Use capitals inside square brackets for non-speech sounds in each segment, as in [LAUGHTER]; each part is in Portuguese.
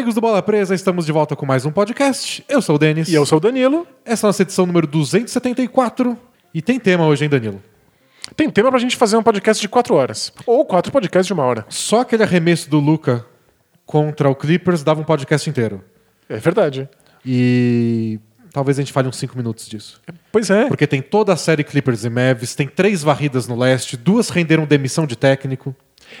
amigos do Bola Presa, estamos de volta com mais um podcast. Eu sou o Denis. E eu sou o Danilo. Essa é a nossa edição número 274. E tem tema hoje, hein, Danilo? Tem tema pra gente fazer um podcast de quatro horas. Ou quatro podcasts de uma hora. Só aquele arremesso do Luca contra o Clippers dava um podcast inteiro. É verdade. E talvez a gente fale uns 5 minutos disso. Pois é. Porque tem toda a série Clippers e Mavs, tem três varridas no leste, duas renderam demissão de técnico.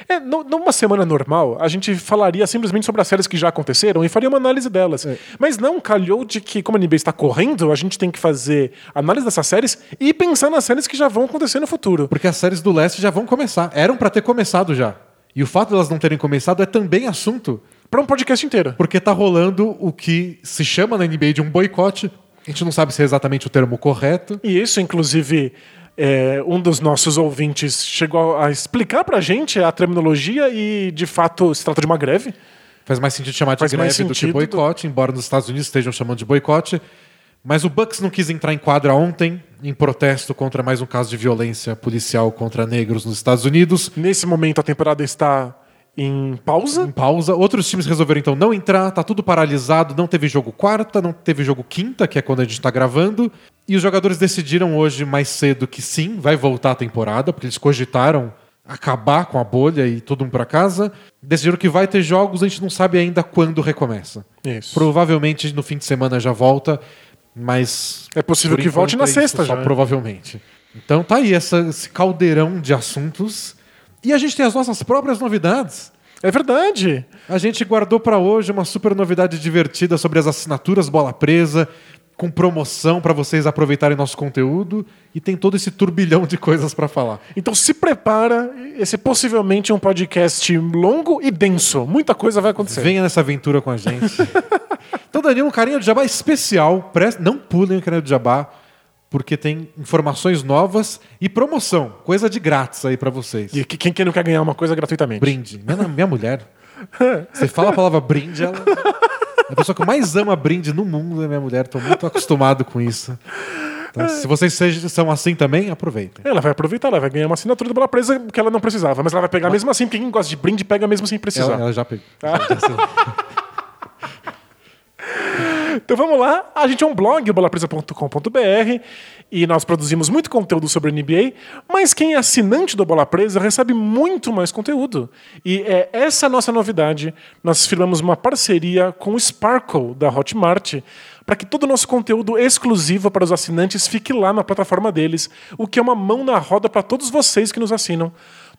É, nu- numa semana normal, a gente falaria simplesmente sobre as séries que já aconteceram e faria uma análise delas. Mas não, calhou de que, como a NBA está correndo, a gente tem que fazer análise dessas séries e pensar nas séries que já vão acontecer no futuro. Porque as séries do leste já vão começar. Eram pra ter começado já. E o fato de elas não terem começado é também assunto, Para um podcast inteiro. porque tá rolando o que se chama na NBA de um boicote. A gente não sabe se é exatamente o termo correto. E isso, inclusive, é, um dos nossos ouvintes chegou a explicar pra gente a terminologia e, de fato, se trata de uma greve. Faz mais sentido chamar de Faz greve do que boicote, embora nos Estados Unidos estejam chamando de boicote. Mas o Bucks não quis entrar em quadra ontem, em protesto contra mais um caso de violência policial contra negros nos Estados Unidos. Nesse momento, a temporada está em pausa. Em pausa. Outros times resolveram então não entrar, tá tudo paralisado, não teve jogo quarta, não teve jogo quinta, que é quando a gente tá gravando. E os jogadores decidiram hoje mais cedo que sim, vai voltar a temporada, porque eles cogitaram acabar com a bolha e todo mundo pra casa. Decidiram que vai ter jogos, a gente não sabe ainda quando recomeça. Isso. Provavelmente no fim de semana já volta, mas. É possível que volte na é sexta já, né? Provavelmente. Então tá aí essa- esse caldeirão de assuntos. E a gente tem as nossas próprias novidades. É verdade. A gente guardou pra hoje uma super novidade divertida sobre as assinaturas Bola Presa, com promoção pra vocês aproveitarem nosso conteúdo e tem todo esse turbilhão de coisas pra falar. Então se prepara. Esse é possivelmente um podcast longo e denso. Muita coisa vai acontecer. Venha nessa aventura com a gente. [LAUGHS] então, Danilo, um carinho de jabá especial. Não pulem o carinho de jabá, porque tem informações novas e promoção. Coisa de grátis aí pra vocês. E que- quem, quem não quer ganhar uma coisa gratuitamente? Brinde. Minha, minha mulher. Você fala a palavra brinde, ela. A pessoa que mais ama brinde no mundo é minha mulher. Estou muito acostumado com isso. Então, se vocês sejam, são assim também, aproveitem. Ela vai aproveitar, ela vai ganhar uma assinatura do Bola Presa que ela não precisava. Mas ela vai pegar mesmo assim, porque quem gosta de brinde pega mesmo sem precisar. Ela, ela já pegou. [LAUGHS] Então vamos lá, a gente é um blog, bolapresa.com.br, e nós produzimos muito conteúdo sobre NBA, mas quem é assinante do Bola Presa recebe muito mais conteúdo. E é essa a nossa novidade. Nós firmamos uma parceria com o Sparkle da Hotmart para que todo o nosso conteúdo exclusivo para os assinantes fique lá na plataforma deles, o que é uma mão na roda para todos vocês que nos assinam.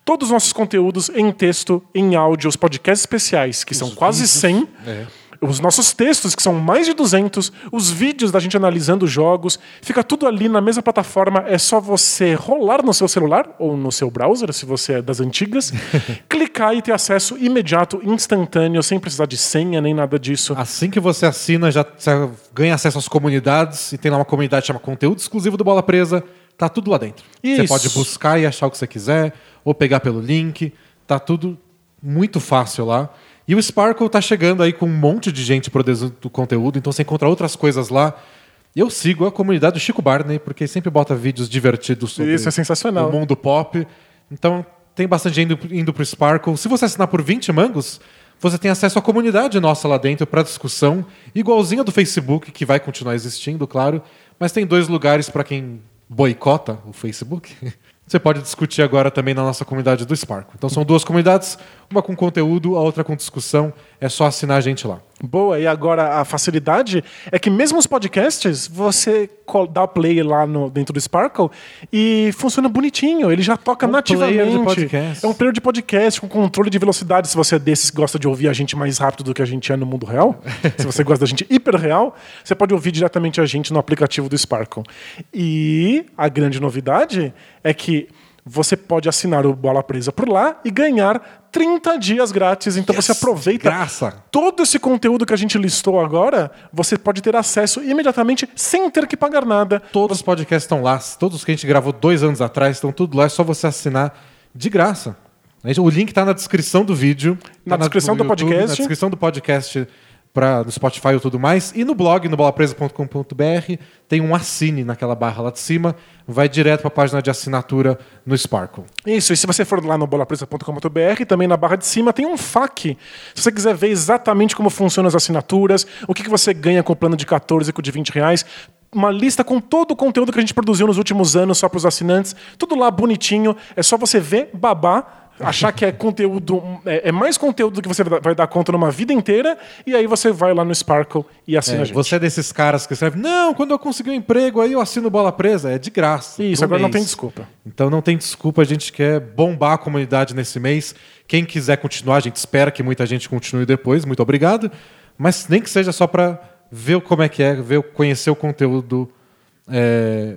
Todos os nossos conteúdos em texto, em áudio, os podcasts especiais, que são quase 100, É. os nossos textos, que são mais de 200, os vídeos da gente analisando jogos, fica tudo ali na mesma plataforma. É só você rolar no seu celular ou no seu browser, se você é das antigas, [LAUGHS] clicar e ter acesso imediato, instantâneo, sem precisar de senha nem nada disso. Assim que você assina, já você ganha acesso às comunidades e tem lá uma comunidade que chama Conteúdo Exclusivo do Bola Presa. Tá tudo lá dentro. Você Isso. pode buscar e achar o que você quiser, ou pegar pelo link. Tá tudo muito fácil lá. E o Sparkle tá chegando aí com um monte de gente produzindo conteúdo, então você encontra outras coisas lá. Eu sigo a comunidade do Chico Barney, porque sempre bota vídeos divertidos sobre Isso é sensacional. o mundo pop. Então tem bastante gente indo, indo pro Sparkle. Se você assinar por 20 mangos, você tem acesso à comunidade nossa lá dentro para discussão, igualzinha do Facebook, que vai continuar existindo, claro. Mas tem dois lugares para quem boicota o Facebook. [LAUGHS] Você pode discutir agora também na nossa comunidade do Sparkle. Então são duas comunidades, uma com conteúdo, a outra com discussão. É só assinar a gente lá. Boa, e agora a facilidade é que mesmo os podcasts, você dá o play lá no, dentro do Sparkle e funciona bonitinho, ele já toca É um nativamente. player de podcast. É um player de podcast com controle de velocidade, se você é desses gosta de ouvir a gente mais rápido do que a gente é no mundo real. [LAUGHS] se você gosta da gente hiper real, você pode ouvir diretamente a gente no aplicativo do Sparkle. E a grande novidade é que você pode assinar o Bola Presa por lá e ganhar 30 dias grátis. Então você aproveita Graça. todo esse conteúdo que a gente listou agora, você pode ter acesso imediatamente sem ter que pagar nada. Todos os podcasts estão lá. Todos os que a gente gravou dois anos atrás estão tudo lá. É só você assinar de graça. O link está na descrição do vídeo. Na tá descrição no do YouTube, podcast. Na descrição do podcast pra, Spotify e tudo mais. E no blog, no bolapresa.com.br, tem um assine naquela barra lá de cima. Vai direto para a página de assinatura no Sparkle. Isso, e se você for lá no bolapresa.com.br, também na barra de cima tem um FAQ. Se você quiser ver exatamente como funcionam as assinaturas, o que, que você ganha com o plano de 14 e com o de 20 reais, uma lista com todo o conteúdo que a gente produziu nos últimos anos só para os assinantes, tudo lá bonitinho. É só você ver, babar achar que é conteúdo é, é, mais conteúdo do que você vai dar conta numa vida inteira e aí você vai lá no Sparkle e assina é, a gente. Você é desses caras que escreve não, quando eu conseguir um emprego aí eu assino bola presa, é de graça. Isso, agora mês. não tem desculpa. Então não tem desculpa, a gente quer bombar a comunidade nesse mês. Quem quiser continuar, a gente espera que muita gente continue depois, muito obrigado, mas nem que seja só para ver como é que é, ver, conhecer o conteúdo é,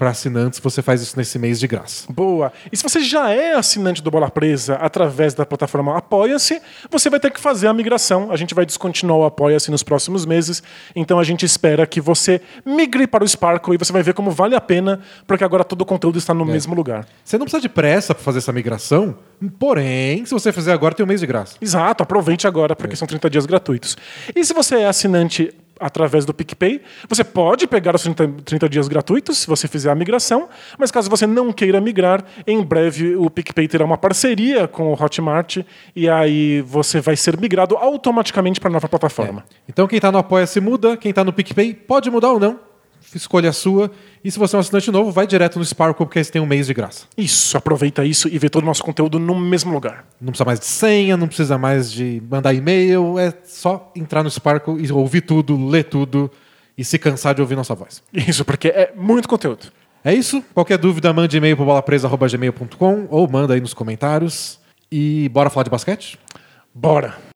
para assinantes, você faz isso nesse mês de graça. Boa. E se você já é assinante do Bola Presa através da plataforma Apoia-se, você vai ter que fazer a migração. A gente vai descontinuar o Apoia-se nos próximos meses. Então a gente espera que você migre para o Sparkle e você vai ver como vale a pena, porque agora todo o conteúdo está no é. mesmo lugar. Você não precisa de pressa para fazer essa migração, porém, se você fizer agora, tem um mês de graça. Exato, aproveite agora, porque é. são 30 dias gratuitos. E se você é assinante através do PicPay. Você pode pegar os 30, 30, dias gratuitos se você fizer a migração, mas caso você não queira migrar, em breve o PicPay terá uma parceria com o Hotmart e aí você vai ser migrado automaticamente para a nova plataforma. É. Então quem está no Apoia-se muda, quem está no PicPay pode mudar ou não escolha a sua. E se você é um assinante novo, vai direto no Sparkle, porque você tem um mês de graça. Isso, aproveita isso e vê todo o nosso conteúdo no mesmo lugar. Não precisa mais de senha, não precisa mais de mandar e-mail, é só entrar no Sparkle e ouvir tudo, ler tudo e se cansar de ouvir nossa voz. Isso, porque é muito conteúdo. É isso. Qualquer dúvida, mande e-mail para bolapresa.gmail.com ou manda aí nos comentários. E bora falar de basquete? Bora!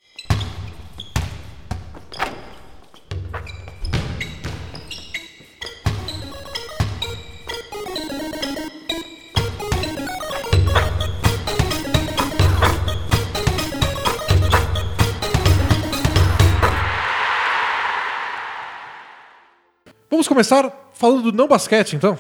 Vamos começar falando do não basquete, então?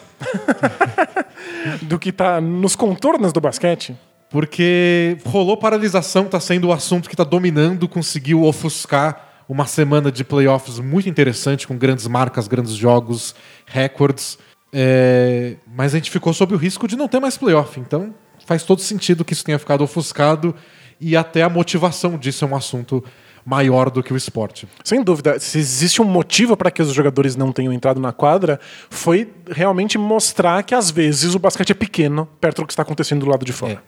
[LAUGHS] do que está nos contornos do basquete? Porque rolou paralisação, está sendo o assunto que está dominando, conseguiu ofuscar uma semana de playoffs muito interessante, com grandes marcas, grandes jogos, records. É... Mas a gente ficou sob o risco de não ter mais playoff. Então faz todo sentido que isso tenha ficado ofuscado e até a motivação disso é um assunto maior do que o esporte. Sem dúvida. Se existe um motivo para que os jogadores não tenham entrado na quadra, foi realmente mostrar que às vezes o basquete é pequeno perto do que está acontecendo do lado de fora. É.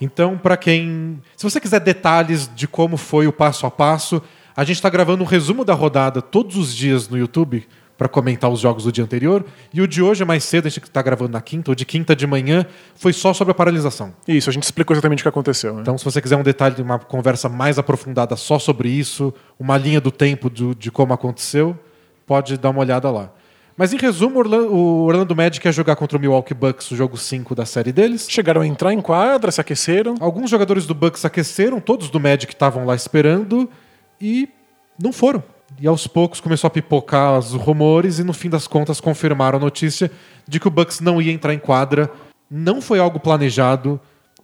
Então, para quem. Se você quiser detalhes de como foi o passo a passo, a gente está gravando um resumo da rodada todos os dias no YouTube para comentar os jogos do dia anterior. E o de hoje é mais cedo, a gente está gravando na quinta, o de quinta de manhã foi só sobre a paralisação. Isso, a gente explicou exatamente o que aconteceu. Né? Então, se você quiser um detalhe, uma conversa mais aprofundada só sobre isso, uma linha do tempo do, de como aconteceu, pode dar uma olhada lá. Mas em resumo, o Orlando Magic ia jogar contra o Milwaukee Bucks, o jogo 5 da série deles. Chegaram a entrar em quadra, se aqueceram. Alguns jogadores do Bucks aqueceram, todos do Magic estavam lá esperando e não foram. E aos poucos começou a pipocar os rumores e no fim das contas confirmaram a notícia de que o Bucks não ia entrar em quadra. Não foi algo planejado.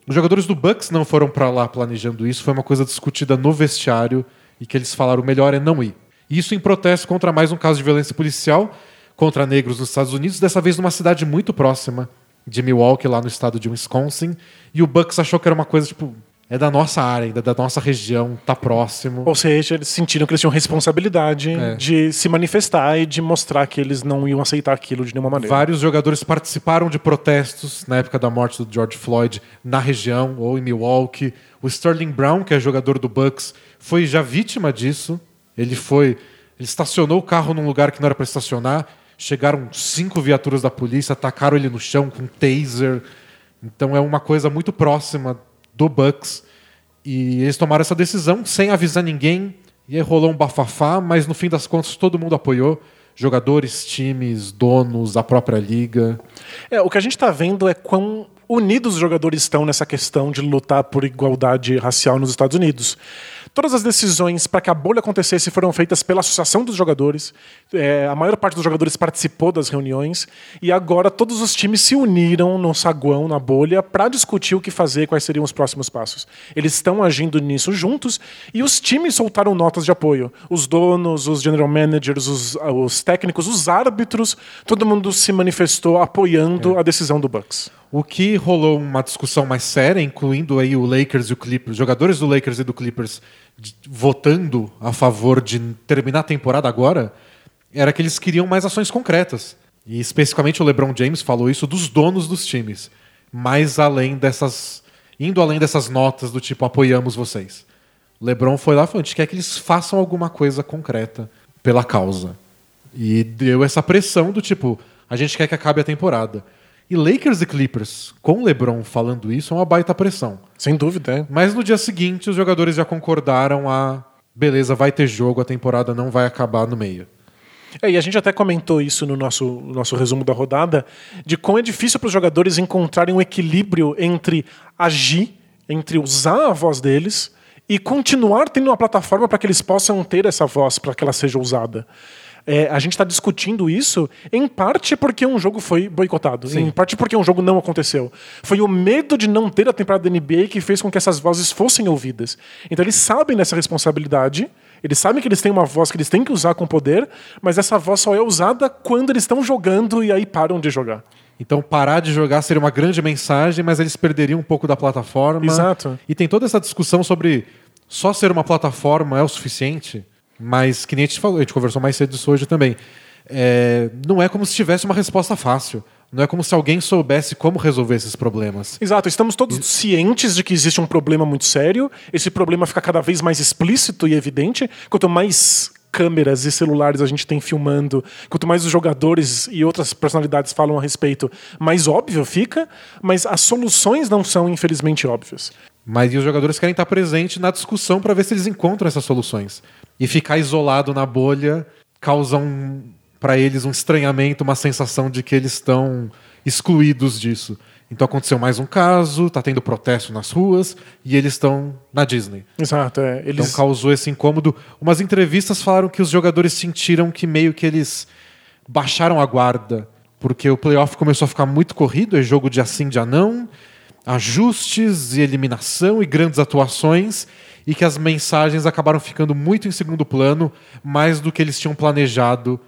Os jogadores do Bucks não foram para lá planejando isso, foi uma coisa discutida no vestiário e que eles falaram o melhor é não ir. Isso em protesto contra mais um caso de violência policial contra negros nos Estados Unidos, dessa vez numa cidade muito próxima de Milwaukee, lá no estado de Wisconsin. E o Bucks achou que era uma coisa tipo, é da nossa área, da nossa região, tá próximo. Ou seja, eles sentiram que eles tinham responsabilidade é. de se manifestar e de mostrar que eles não iam aceitar aquilo de nenhuma maneira. Vários jogadores participaram de protestos na época da morte do George Floyd na região ou em Milwaukee. O Sterling Brown, que é jogador do Bucks, foi já vítima disso. Ele foi, ele estacionou o carro num lugar que não era para estacionar. Chegaram cinco viaturas da polícia, atacaram ele no chão com um taser. Então é uma coisa muito próxima do Bucks. E eles tomaram essa decisão sem avisar ninguém. E aí rolou um bafafá, mas no fim das contas todo mundo apoiou. Jogadores, times, donos, a própria liga. É, o que a gente está vendo é quão unidos os jogadores estão nessa questão de lutar por igualdade racial nos Estados Unidos. Todas as decisões para que a bolha acontecesse foram feitas pela Associação dos Jogadores. É, a maior parte dos jogadores participou das reuniões. E agora todos os times se uniram no saguão, na bolha, para discutir o que fazer, quais seriam os próximos passos. Eles estão agindo nisso juntos e os times soltaram notas de apoio. Os donos, os general managers, os, os técnicos, os árbitros, todo mundo se manifestou apoiando é. a decisão do Bucks. O que rolou uma discussão mais séria, incluindo aí o Lakers e o Clippers, jogadores do Lakers e do Clippers votando a favor de terminar a temporada agora, era que eles queriam mais ações concretas. E especificamente o LeBron James falou isso dos donos dos times, mais além dessas indo além dessas notas do tipo apoiamos vocês. LeBron foi lá e falou: a gente quer que eles façam alguma coisa concreta pela causa. E deu essa pressão do tipo, a gente quer que acabe a temporada. E Lakers e Clippers, com o LeBron falando isso, é uma baita pressão. Sem dúvida, é. Mas no dia seguinte, os jogadores já concordaram a. Beleza, vai ter jogo, a temporada não vai acabar no meio. É, e a gente até comentou isso no nosso, nosso resumo da rodada, de como é difícil para os jogadores encontrarem um equilíbrio entre agir, entre usar a voz deles e continuar tendo uma plataforma para que eles possam ter essa voz, para que ela seja usada. É, a gente está discutindo isso em parte porque um jogo foi boicotado, Sim. em parte porque um jogo não aconteceu. Foi o medo de não ter a temporada da NBA que fez com que essas vozes fossem ouvidas. Então eles sabem dessa responsabilidade. Eles sabem que eles têm uma voz que eles têm que usar com poder, mas essa voz só é usada quando eles estão jogando e aí param de jogar. Então, parar de jogar seria uma grande mensagem, mas eles perderiam um pouco da plataforma. Exato. E tem toda essa discussão sobre só ser uma plataforma é o suficiente. Mas, que nem a gente falou, a gente conversou mais cedo disso hoje também. É, não é como se tivesse uma resposta fácil. Não é como se alguém soubesse como resolver esses problemas. Exato, estamos todos cientes de que existe um problema muito sério. Esse problema fica cada vez mais explícito e evidente. Quanto mais câmeras e celulares a gente tem filmando, quanto mais os jogadores e outras personalidades falam a respeito, mais óbvio fica, mas as soluções não são, infelizmente, óbvias. Mas os jogadores querem estar presentes na discussão para ver se eles encontram essas soluções. E ficar isolado na bolha causa um, para eles um estranhamento, uma sensação de que eles estão excluídos disso. Então aconteceu mais um caso, tá tendo protesto nas ruas e eles estão na Disney. Exato, é. Eles... Então causou esse incômodo. Umas entrevistas falaram que os jogadores sentiram que meio que eles baixaram a guarda, porque o playoff começou a ficar muito corrido, é jogo de assim, de não ajustes e eliminação e grandes atuações e que as mensagens acabaram ficando muito em segundo plano, mais do que eles tinham planejado.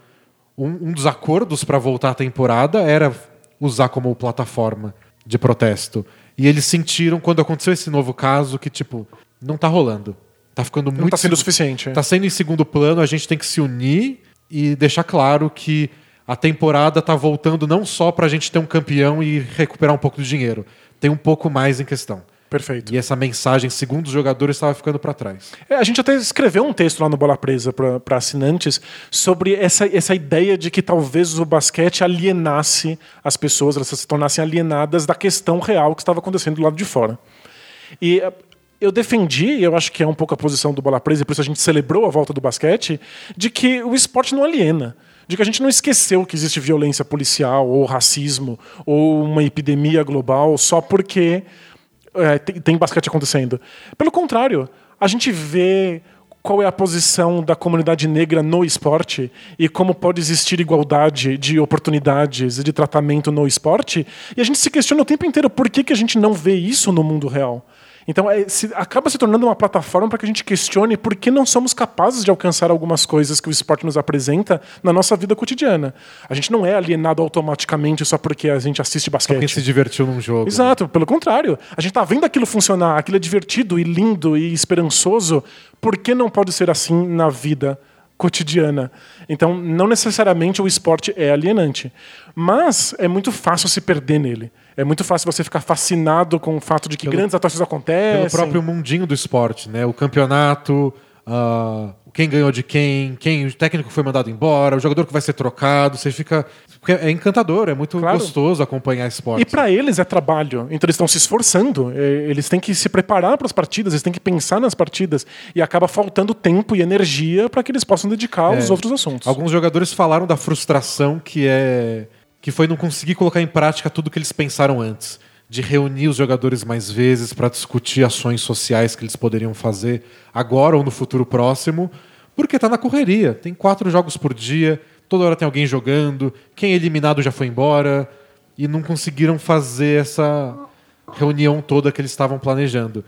Um, um dos acordos para voltar à temporada era usar como plataforma de protesto. E eles sentiram, quando aconteceu esse novo caso, que, tipo, não tá rolando. Tá ficando muito. Não tá sendo suficiente. É. Tá sendo em segundo plano, a gente tem que se unir e deixar claro que a temporada tá voltando não só pra gente ter um campeão e recuperar um pouco de dinheiro tem um pouco mais em questão. Perfeito. E essa mensagem, segundo os jogadores, estava ficando para trás. É, a gente até escreveu um texto lá no Bola Presa para assinantes sobre essa, essa ideia de que talvez o basquete alienasse as pessoas, elas se tornassem alienadas da questão real que estava acontecendo do lado de fora. E eh, eu defendi, e eu acho que é um pouco a posição do Bola Presa, e por isso a gente celebrou a volta do basquete, de que o esporte não aliena de que a gente não esqueceu que existe violência policial ou racismo ou uma epidemia global só porque é, tem, tem basquete acontecendo. Pelo contrário, a gente vê qual é a posição da comunidade negra no esporte e como pode existir igualdade de oportunidades e de tratamento no esporte. E a gente se questiona o tempo inteiro por que, que a gente não vê isso no mundo real. Então, é, se, acaba se tornando uma plataforma para que a gente questione por que não somos capazes de alcançar algumas coisas que o esporte nos apresenta na nossa vida cotidiana. A gente não é alienado automaticamente só porque a gente assiste basquete. Só quem se divertiu num jogo. Exato, né? pelo contrário. A gente está vendo aquilo funcionar, aquilo é divertido e lindo e esperançoso. Por que não pode ser assim na vida cotidiana? Então, não necessariamente o esporte é alienante, mas é muito fácil se perder nele. É muito fácil você ficar fascinado com o fato de que pelo, grandes atuações acontecem. Pelo próprio mundinho do esporte, né? O campeonato, uh, quem ganhou de quem, quem o técnico foi mandado embora, o jogador que vai ser trocado, você fica é encantador, é muito claro. gostoso acompanhar esporte. E para eles é trabalho, então eles estão se esforçando, é, eles têm que se preparar para as partidas, eles têm que pensar nas partidas e acaba faltando tempo e energia para que eles possam dedicar aos é, outros assuntos. Alguns jogadores falaram da frustração que é que foi não conseguir colocar em prática tudo que eles pensaram antes. de reunir os jogadores mais vezes para discutir ações sociais que eles poderiam fazer agora ou no futuro próximo, porque está na correria. Tem quatro jogos por dia, toda hora tem alguém jogando, quem é eliminado já foi embora e não conseguiram fazer essa reunião toda que eles estavam planejando.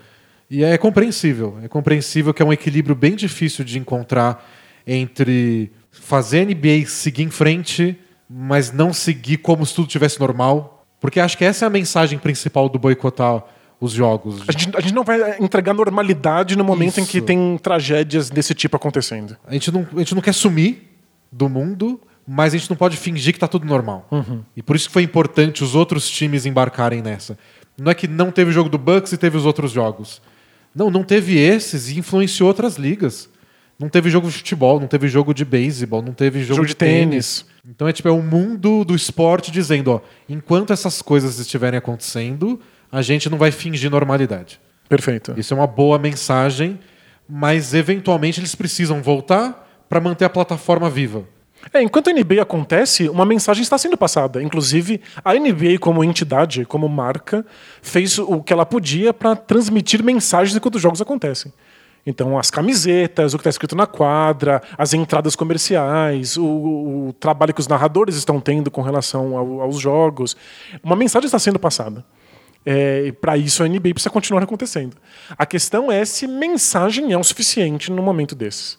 E é compreensível, é compreensível que é um equilíbrio bem difícil de encontrar entre fazer a NBA seguir em frente, mas não seguir como se tudo tivesse normal. Porque acho que essa é a mensagem principal do boicotar os jogos. A gente, a gente não vai entregar normalidade no momento em que Isso. tem tragédias desse tipo acontecendo. A gente não, a gente não quer sumir do mundo, mas a gente não pode fingir que tá tudo normal. E por isso que foi importante os outros times embarcarem nessa. Não é que não teve o jogo do Bucks e teve os outros jogos. Não, não teve esses e influenciou outras ligas. Não teve jogo de futebol, não teve jogo de beisebol, não teve jogo, Jogo de tênis. Então é tipo é o mundo do esporte dizendo, ó, enquanto essas coisas estiverem acontecendo, a gente não vai fingir normalidade. Perfeito. Isso é uma boa mensagem, mas eventualmente eles precisam voltar para manter a plataforma viva. É, enquanto a NBA acontece, uma mensagem está sendo passada. Inclusive, a NBA, como entidade, como marca, fez o que ela podia para transmitir mensagens enquanto os jogos acontecem. Então, as camisetas, o que está escrito na quadra, as entradas comerciais, o, o trabalho que os narradores estão tendo com relação ao- aos jogos. Uma mensagem está sendo passada. É, e para isso a NBA precisa continuar acontecendo. A questão é se mensagem é o suficiente no momento desses.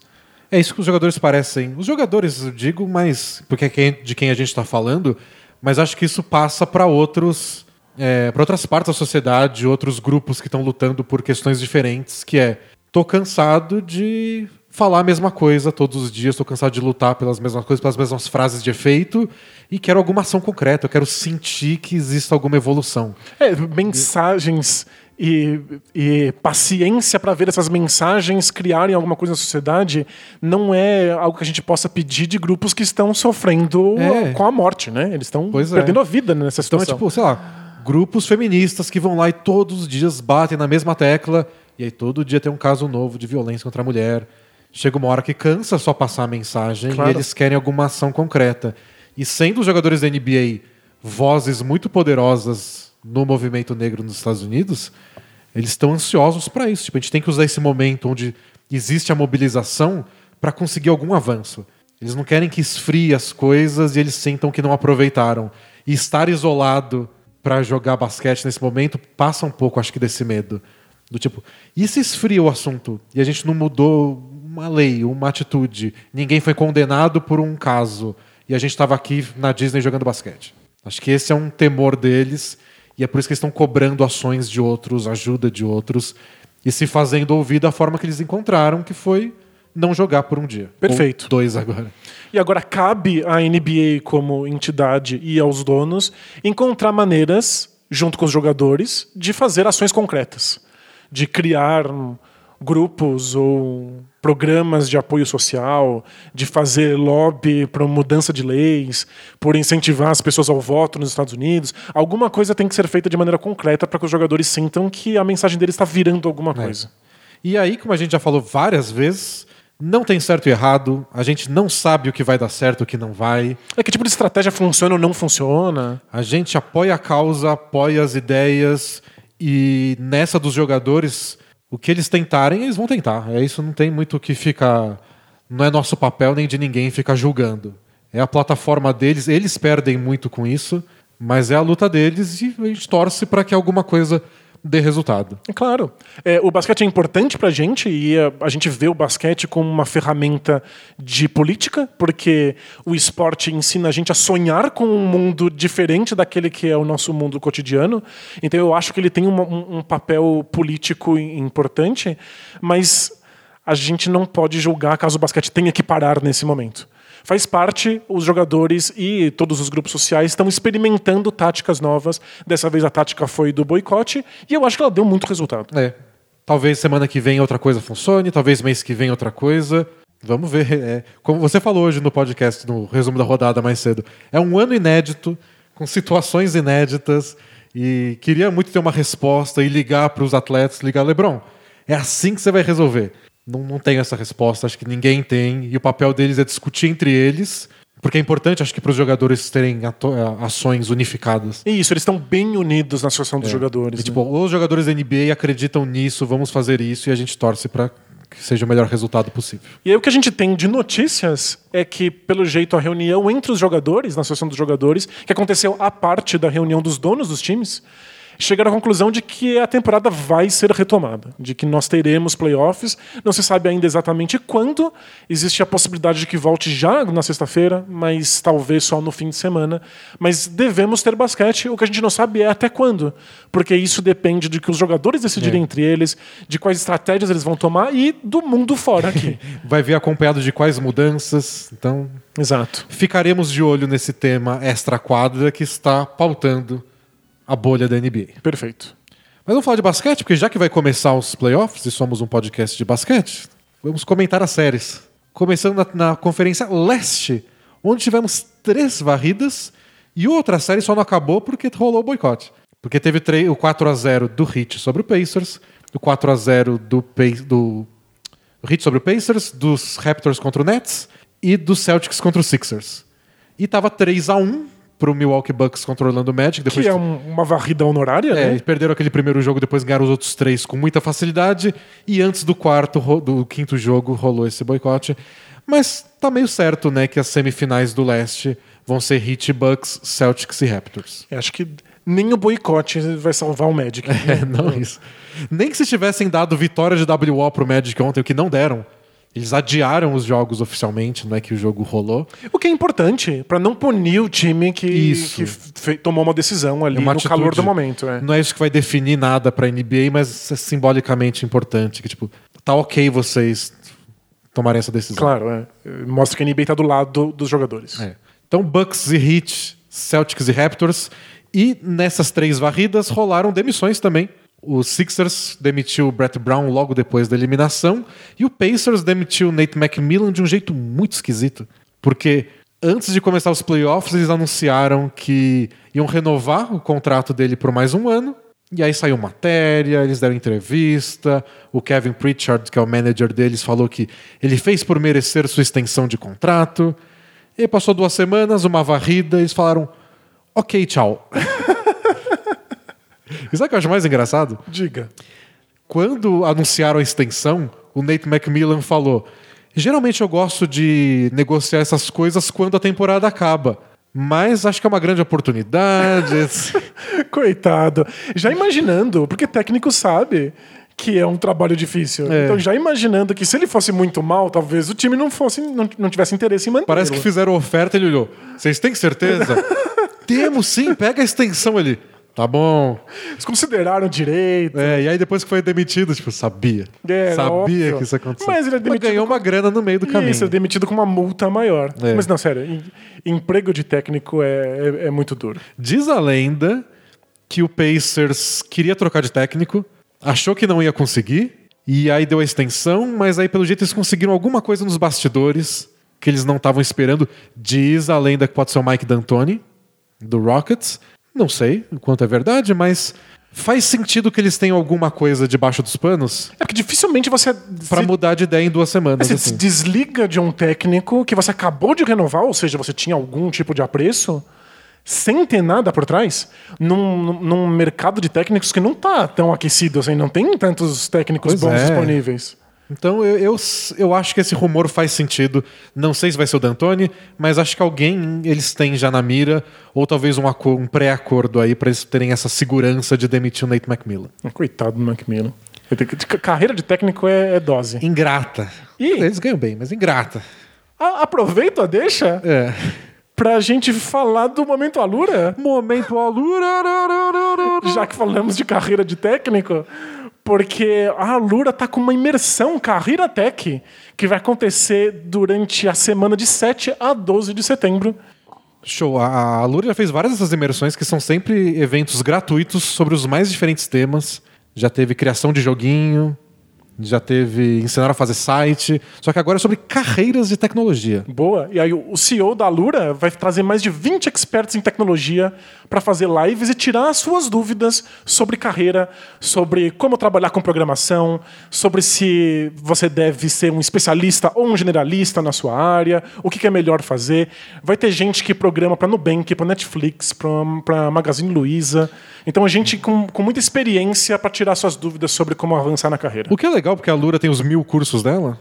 É isso que os jogadores parecem. Os jogadores, eu digo, mas porque é de quem a gente está falando, mas acho que isso passa para outros, para outras partes da sociedade, outros grupos que estão lutando por questões diferentes, que é tô cansado de falar a mesma coisa todos os dias, tô cansado de lutar pelas mesmas coisas, pelas mesmas frases de efeito e quero alguma ação concreta, eu quero sentir que existe alguma evolução. É, mensagens e, e paciência para ver essas mensagens criarem alguma coisa na sociedade não é algo que a gente possa pedir de grupos que estão sofrendo É. com a morte, né? Eles estão é. perdendo a vida nessa Então é situação. tipo, sei lá, grupos feministas que vão lá e todos os dias batem na mesma tecla, e aí todo dia tem um caso novo de violência contra a mulher. Chega uma hora que cansa só passar a mensagem Claro. e eles querem alguma ação concreta. E sendo os jogadores da NBA vozes muito poderosas no movimento negro nos Estados Unidos, eles estão ansiosos para isso. Tipo, a gente tem que usar esse momento onde existe a mobilização para conseguir algum avanço. Eles não querem que esfrie as coisas e eles sentam que não aproveitaram. E estar isolado para jogar basquete nesse momento passa um pouco, acho que, desse medo. Do tipo, e se esfria o assunto e a gente não mudou uma lei, uma atitude, ninguém foi condenado por um caso e a gente estava aqui na Disney jogando basquete? Acho que esse é um temor deles e é por isso que eles estão cobrando ações de outros, ajuda de outros e se fazendo ouvir da forma que eles encontraram, que foi não jogar por um dia. Perfeito. Ou dois agora. E agora cabe à NBA como entidade e aos donos encontrar maneiras, junto com os jogadores, de fazer ações concretas, de criar grupos ou programas de apoio social, de fazer lobby para mudança de leis, por incentivar as pessoas ao voto nos Estados Unidos. Alguma coisa tem que ser feita de maneira concreta para que os jogadores sintam que a mensagem deles está virando alguma coisa. E aí, como a gente já falou várias vezes, não tem certo e errado, a gente não sabe o que vai dar certo e o que não vai. É que tipo de estratégia funciona ou não funciona? A gente apoia a causa, apoia as ideias e nessa dos jogadores, o que eles tentarem, eles vão tentar. É isso, não tem muito o que ficar. Não é nosso papel nem de ninguém ficar julgando. É a plataforma deles, eles perdem muito com isso, mas é a luta deles e a gente torce para que alguma coisa dê resultado. É claro. É, o basquete é importante pra gente e a, a gente vê o basquete como uma ferramenta de política, porque o esporte ensina a gente a sonhar com um mundo diferente daquele que é o nosso mundo cotidiano. Então eu acho que ele tem um, um papel político im- importante, mas a gente não pode julgar caso o basquete tenha que parar nesse momento. Faz parte, os jogadores e todos os grupos sociais estão experimentando táticas novas. Dessa vez a tática foi do boicote e eu acho que ela deu muito resultado. É. Talvez semana que vem outra coisa funcione, talvez mês que vem outra coisa. Vamos ver. É, como você falou hoje no podcast, no resumo da rodada mais cedo, é um ano inédito, com situações inéditas, e queria muito ter uma resposta e ligar para os atletas, ligar, Lebron, é assim que você vai resolver. Não, não tenho essa resposta, acho que ninguém tem, e o papel deles é discutir entre eles Porque é importante, acho que, para os jogadores terem ações unificadas. E isso, eles estão bem unidos na associação dos jogadores. E, né? tipo, os jogadores da NBA acreditam nisso, vamos fazer isso e a gente torce para que seja o melhor resultado possível. E aí o que a gente tem de notícias é que, pelo jeito, a reunião entre os jogadores, na associação dos jogadores, que aconteceu à parte da reunião dos donos dos times, chegaram à conclusão de que a temporada vai ser retomada, de que nós teremos playoffs, não se sabe ainda exatamente quando, existe a possibilidade de que volte já na sexta-feira, mas talvez só no fim de semana, mas devemos ter basquete, o que a gente não sabe é até quando, porque isso depende de que os jogadores decidirem É. entre eles, de quais estratégias eles vão tomar e do mundo fora aqui. [LAUGHS] Vai vir acompanhado de quais mudanças, então Exato. ficaremos de olho nesse tema extra-quadra que está pautando a bolha da NBA. Perfeito. Mas vamos falar de basquete, porque já que vai começar os playoffs e somos um podcast de basquete, vamos comentar as séries. Começando na, na Conferência Leste, onde tivemos três varridas e outra série só não acabou porque rolou o boicote. Porque teve o 4 a 0 do Heat sobre o Pacers, o 4 a 0 do, do Heat sobre o Pacers, dos Raptors contra o Nets e dos Celtics contra os Sixers. E tava 3 a 1 pro Milwaukee Bucks contra o Magic. Depois Que é um- uma varrida honorária, é, né? perderam aquele primeiro jogo, depois ganharam os outros três com muita facilidade. E antes do quarto, do quinto jogo, rolou esse boicote. Mas tá meio certo, né, que as semifinais do leste vão ser Heat, Bucks, Celtics e Raptors. Eu Acho que nem o boicote vai salvar o Magic. [LAUGHS] É, não isso. Nem que se tivessem dado vitória de WO pro Magic ontem, o que não deram. Eles adiaram os jogos oficialmente, não é que o jogo rolou. O que é importante pra não punir o time que, que tomou uma decisão ali É uma no atitude. calor do momento. É. Não é isso que vai definir nada pra NBA, mas é simbolicamente importante. Que, tipo, tá ok vocês tomarem essa decisão. Claro, é. mostra que a NBA tá do lado dos jogadores. É. Então, Bucks e Heat, Celtics e Raptors. E nessas três varridas rolaram demissões também. O Sixers demitiu o Brett Brown logo depois da eliminação. E o Pacers demitiu o Nate McMillan de um jeito muito esquisito. Porque antes de começar os playoffs, eles anunciaram que iam renovar o contrato dele por mais um ano. E aí saiu matéria, eles deram entrevista. O Kevin Pritchard, que é o manager deles, falou que ele fez por merecer sua extensão de contrato. E passou duas semanas, uma varrida, eles falaram: Ok, tchau. [LAUGHS] e sabe o que eu acho mais engraçado? Diga. Quando anunciaram a extensão, o Nate McMillan falou: Geralmente eu gosto de negociar essas coisas quando a temporada acaba. Mas acho que é uma grande oportunidade. [LAUGHS] Coitado. Já imaginando, porque técnico sabe que é um trabalho difícil. É. Então, já imaginando que se ele fosse muito mal, talvez o time não fosse, não, não tivesse interesse em manter. Parece que fizeram oferta, ele olhou. Vocês têm certeza? [LAUGHS] Temos sim, pega a extensão ali. Tá bom. Eles consideraram direito. É, e aí depois que foi demitido, tipo, sabia. É, sabia óbvio. que isso ia acontecer. Mas ele é demitido ganhou uma grana no meio do caminho. Isso, é demitido com uma multa maior. É. Mas não, sério, em- emprego de técnico é, é, é muito duro. Diz a lenda que o Pacers queria trocar de técnico, achou que não ia conseguir, e aí deu a extensão, mas aí pelo jeito eles conseguiram alguma coisa nos bastidores que eles não estavam esperando. Diz a lenda que pode ser o Mike D'Antoni, do Rockets. Não sei o quanto é verdade, mas faz sentido que eles tenham alguma coisa debaixo dos panos É porque dificilmente você pra se- mudar de ideia em duas semanas. Você se assim. desliga de um técnico que você acabou de renovar, ou seja, você tinha algum tipo de apreço, sem ter nada por trás, num, num- mercado de técnicos que não tá tão aquecido assim, não tem tantos técnicos Pois bons é. disponíveis. Então eu, eu, eu acho que esse rumor faz sentido. Não sei se vai ser o D'Antoni, mas acho que alguém eles têm já na mira, ou talvez um, um pré-acordo aí pra eles terem essa segurança de demitir o Nate McMillan. Coitado do que- Carreira de técnico é, é dose. Ingrata. Ih. Eles ganham bem, mas ingrata. A- aproveita, deixa, É. pra gente falar do momento Alura. Momento Alura. já que falamos de carreira de técnico, porque a Alura tá com uma imersão Carreira Tech que vai acontecer durante a semana de 7 a 12 de setembro. Show. A a Alura já fez várias dessas imersões que são sempre eventos gratuitos sobre os mais diferentes temas. Já teve criação de joguinho, já teve ensinar a fazer site, só que agora é sobre carreiras de tecnologia. Boa. E aí o CEO da Lura vai trazer mais de 20 experts em tecnologia para fazer lives e tirar as suas dúvidas sobre carreira, sobre como trabalhar com programação, sobre se você deve ser um especialista ou um generalista na sua área, o que é melhor fazer. Vai ter gente que programa para Nubank, para Netflix, para Magazine Luiza. Então a gente com, com muita experiência para tirar suas dúvidas sobre como avançar na carreira. O que é legal, porque a Lura tem os mil cursos dela.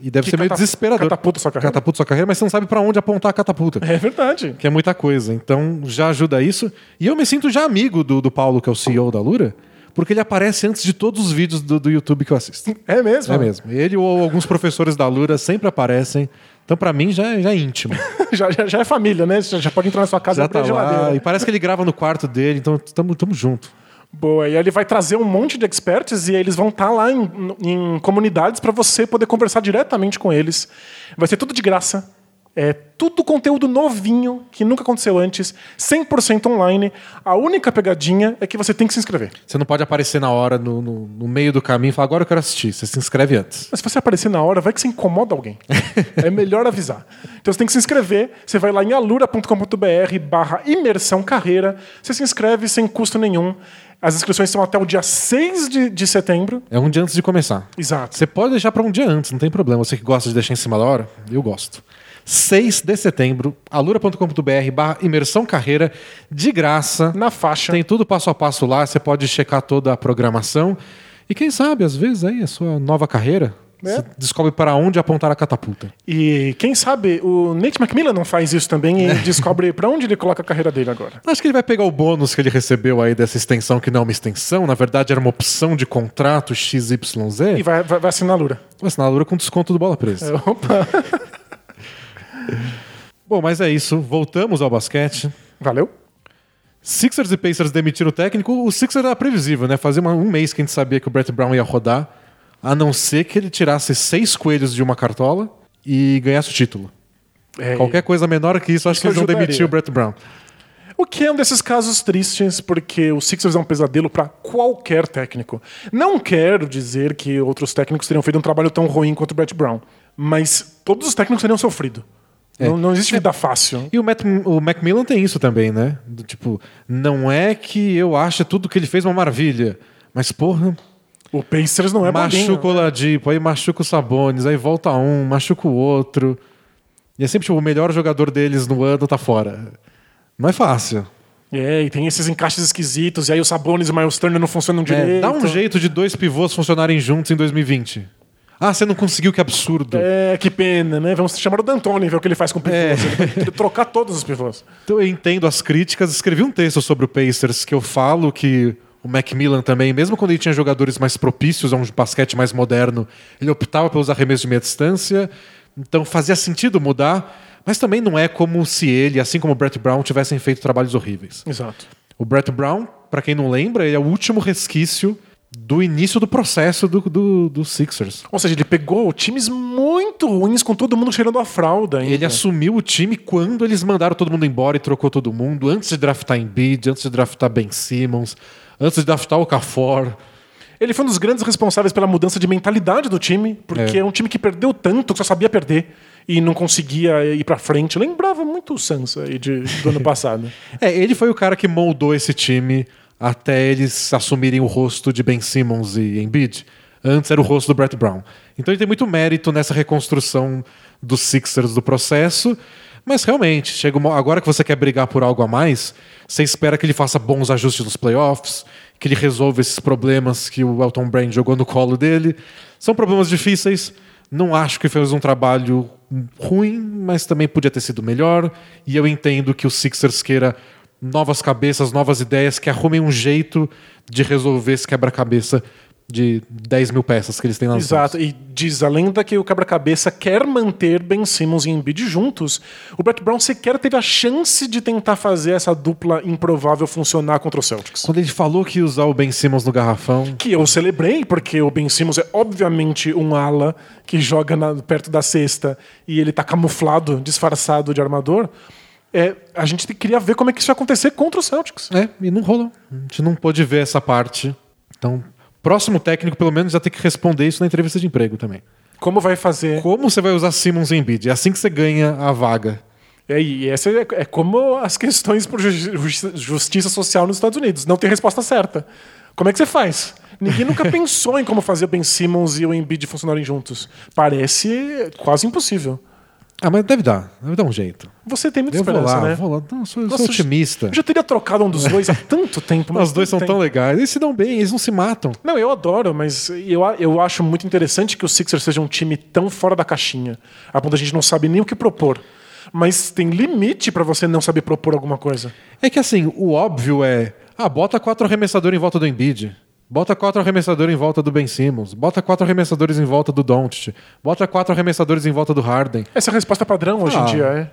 E deve Que ser meio desesperador. catapulta sua carreira. Catapulta sua carreira, mas você não sabe pra onde apontar a catapulta. É verdade. Que é muita coisa. Então já ajuda isso. E eu me sinto já amigo do, do Paulo, que é o CEO da Lura, porque ele aparece antes de todos os vídeos do, do YouTube que eu assisto. É mesmo? É mesmo. Ele ou alguns professores da Lura sempre aparecem. Então, pra mim, já, é- já é íntimo. [LAUGHS] já, já, já é família, né? Já, já pode entrar na sua casa Já e tá lá. E parece que ele grava no quarto dele, então tamo, tamo junto. Boa, e aí ele vai trazer um monte de experts e eles vão estar lá em, em comunidades para você poder conversar diretamente com eles. Vai ser tudo de graça. É tudo conteúdo novinho, que nunca aconteceu antes, 100% online. A única pegadinha é que você tem que se inscrever. Você não pode aparecer na hora, no, no, no meio do caminho e falar, agora eu quero assistir. Você se inscreve antes. Mas se você aparecer na hora, vai que você incomoda alguém. [LAUGHS] é melhor avisar. Então você tem que se inscrever. Você vai lá em alura.com.br barra imersão carreira. Você se inscreve sem custo nenhum. As inscrições são até o dia 6 de, de setembro. É um dia antes de começar. Exato. Você pode deixar para um dia antes, não tem problema. Você que gosta de deixar em cima da hora, eu gosto. 6 de setembro, alura.com.br barra imersão carreira, de graça. Na faixa. Tem tudo passo a passo lá, você pode checar toda a programação. E quem sabe, às vezes, aí a sua nova carreira, É. você descobre para onde apontar a catapulta. E quem sabe o Nate McMillan não faz isso também e [LAUGHS] descobre pra onde ele coloca a carreira dele agora. Acho que ele vai pegar o bônus que ele recebeu aí dessa extensão, que não é uma extensão, na verdade era uma opção de contrato XYZ. E vai, vai, vai assinar a Lura. Vai assinar a Lura com desconto do bola presa. Opa! [LAUGHS] [LAUGHS] Bom, mas é isso. Voltamos ao basquete. Valeu. Sixers e Pacers demitiram o técnico. O Sixers era previsível, né? Fazia um mês que a gente sabia que o Brett Brown ia rodar, a não ser que ele tirasse seis coelhos de uma cartola e ganhasse o título. É, Qualquer coisa menor que isso, acho que eles vão demitir o Brett Brown. O que é um desses casos tristes, porque o Sixers é um pesadelo para qualquer técnico. Não quero dizer que outros técnicos teriam feito um trabalho tão ruim quanto o Brett Brown, mas todos os técnicos teriam sofrido. É. Não, não existe vida fácil. E o, Matt, o Macmillan tem isso também, né? Do tipo, não é que eu ache tudo que ele fez uma maravilha, mas porra, O Pacers não é machuca o né? Ladipo, aí machuca o Sabonis, aí volta um, machuca o outro. E é sempre tipo, o melhor jogador deles no ano tá fora. Não é fácil. É, e tem esses encaixes esquisitos, e aí o Sabonis e o Miles Turner não funcionam É, direito. dá um jeito de dois pivôs funcionarem juntos em 2020. Ah, você não conseguiu, que absurdo. É, que pena, né? Vamos chamar o D'Antoni e ver o que ele faz com pivôs. É. Ele vai trocar todos os pivôs. Então eu entendo as críticas. Escrevi um texto sobre o Pacers que eu falo que o Macmillan também, mesmo quando ele tinha jogadores mais propícios a um basquete mais moderno, ele optava pelos arremessos de meia distância. Então fazia sentido mudar, mas também não é como se ele, assim como o Brett Brown, tivessem feito trabalhos horríveis. Exato. O Brett Brown, para quem não lembra, ele é o último resquício do início do processo do, do, do Sixers. Ou seja, ele pegou times muito ruins com todo mundo cheirando a fralda. Ainda. Ele assumiu o time quando eles mandaram todo mundo embora e trocou todo mundo, antes de draftar Embiid, antes de draftar Ben Simmons, antes de draftar o Cafor. Ele foi um dos grandes responsáveis pela mudança de mentalidade do time, porque É. é, um time que perdeu tanto que só sabia perder e não conseguia ir pra frente. Lembrava muito o Suns aí de, do ano [LAUGHS] passado. É, ele foi o cara que moldou esse time até eles assumirem o rosto de Ben Simmons e Embiid. Antes era o rosto do Brett Brown. Então ele tem muito mérito nessa reconstrução dos Sixers do processo. Mas realmente, chega uma... agora que você quer brigar por algo a mais, você espera que ele faça bons ajustes nos playoffs, que ele resolva esses problemas que o Elton Brand jogou no colo dele. São problemas difíceis. Não acho que fez um trabalho ruim, mas também podia ter sido melhor. E eu entendo que o Sixers queira novas cabeças, novas ideias, que arrumem um jeito de resolver esse quebra-cabeça de 10 mil peças que eles têm nas Exato. E diz a lenda que o quebra-cabeça quer manter Ben Simmons e Embiid juntos. O Brett Brown sequer teve a chance de tentar fazer essa dupla improvável funcionar contra o Celtics. Quando ele falou que ia usar o Ben Simmons no garrafão, Que eu celebrei, porque o Ben Simmons é obviamente um ala que joga na- perto da cesta e ele tá camuflado, disfarçado de armador. É, a gente queria ver como é que isso ia acontecer contra o Celtics. é, e não rolou. A gente não pôde ver essa parte. Então, próximo técnico, pelo menos, já tem que responder isso na entrevista de emprego também. Como vai fazer? Como você vai usar Simmons e Embiid? É assim que você ganha a vaga. É, e essa é, é como as questões por ju- ju- justiça social nos Estados Unidos. Não tem resposta certa. Como é que você faz? Ninguém nunca [LAUGHS] pensou em como fazer o Ben Simmons e o Embiid funcionarem juntos. Parece quase impossível. Ah, mas deve dar. Deve dar um jeito. Você tem muita Eu vou esperança, lá, né? vou lá. Não, sou, eu Nossa, sou otimista. Eu já teria trocado um dos dois há tanto tempo. mas Os dois são tão legais. Eles se dão bem, eles não se matam. Não, eu adoro, mas eu, eu acho muito interessante que o Sixers seja um time tão fora da caixinha, a ponto a gente não sabe nem o que propor. Mas tem limite pra você não saber propor alguma coisa. É que assim, o óbvio é. Ah, bota quatro arremessadores em volta do Embiid. Bota quatro arremessadores em volta do Ben Simmons. Bota quatro arremessadores em volta do Doncic. Bota quatro arremessadores em volta do Harden. Essa é a resposta padrão hoje em Ah. dia, é.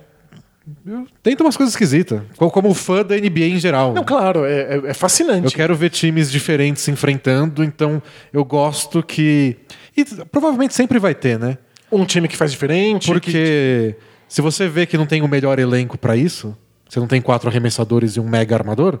Tenta umas coisas esquisitas. Co- Como fã da NBA em geral. Não, claro, é, é- é fascinante. Eu quero ver times diferentes se enfrentando, então eu gosto que. E provavelmente sempre vai ter, né? Um time que faz diferente. que- Porque se você vê que não tem o melhor elenco pra isso, você não tem quatro arremessadores e um mega armador,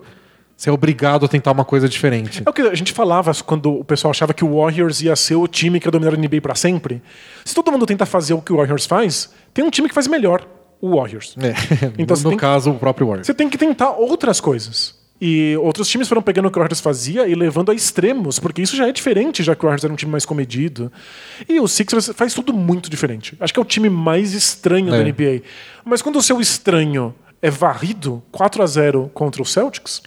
você é obrigado a tentar uma coisa diferente. É o que a gente falava quando o pessoal achava que o Warriors ia ser o time que ia dominar a NBA pra sempre. Se todo mundo tenta fazer o que o Warriors faz, tem um time que faz melhor, o Warriors. É. [LAUGHS] Então no tem- caso, o próprio Warriors. Você tem que tentar outras coisas. E outros times foram pegando o que o Warriors fazia e levando a extremos, porque isso já é diferente, já que o Warriors era um time mais comedido. E o Sixers faz tudo muito diferente. Acho que é o time mais estranho da É. NBA. Mas quando o seu estranho é varrido 4 a 0 contra o Celtics,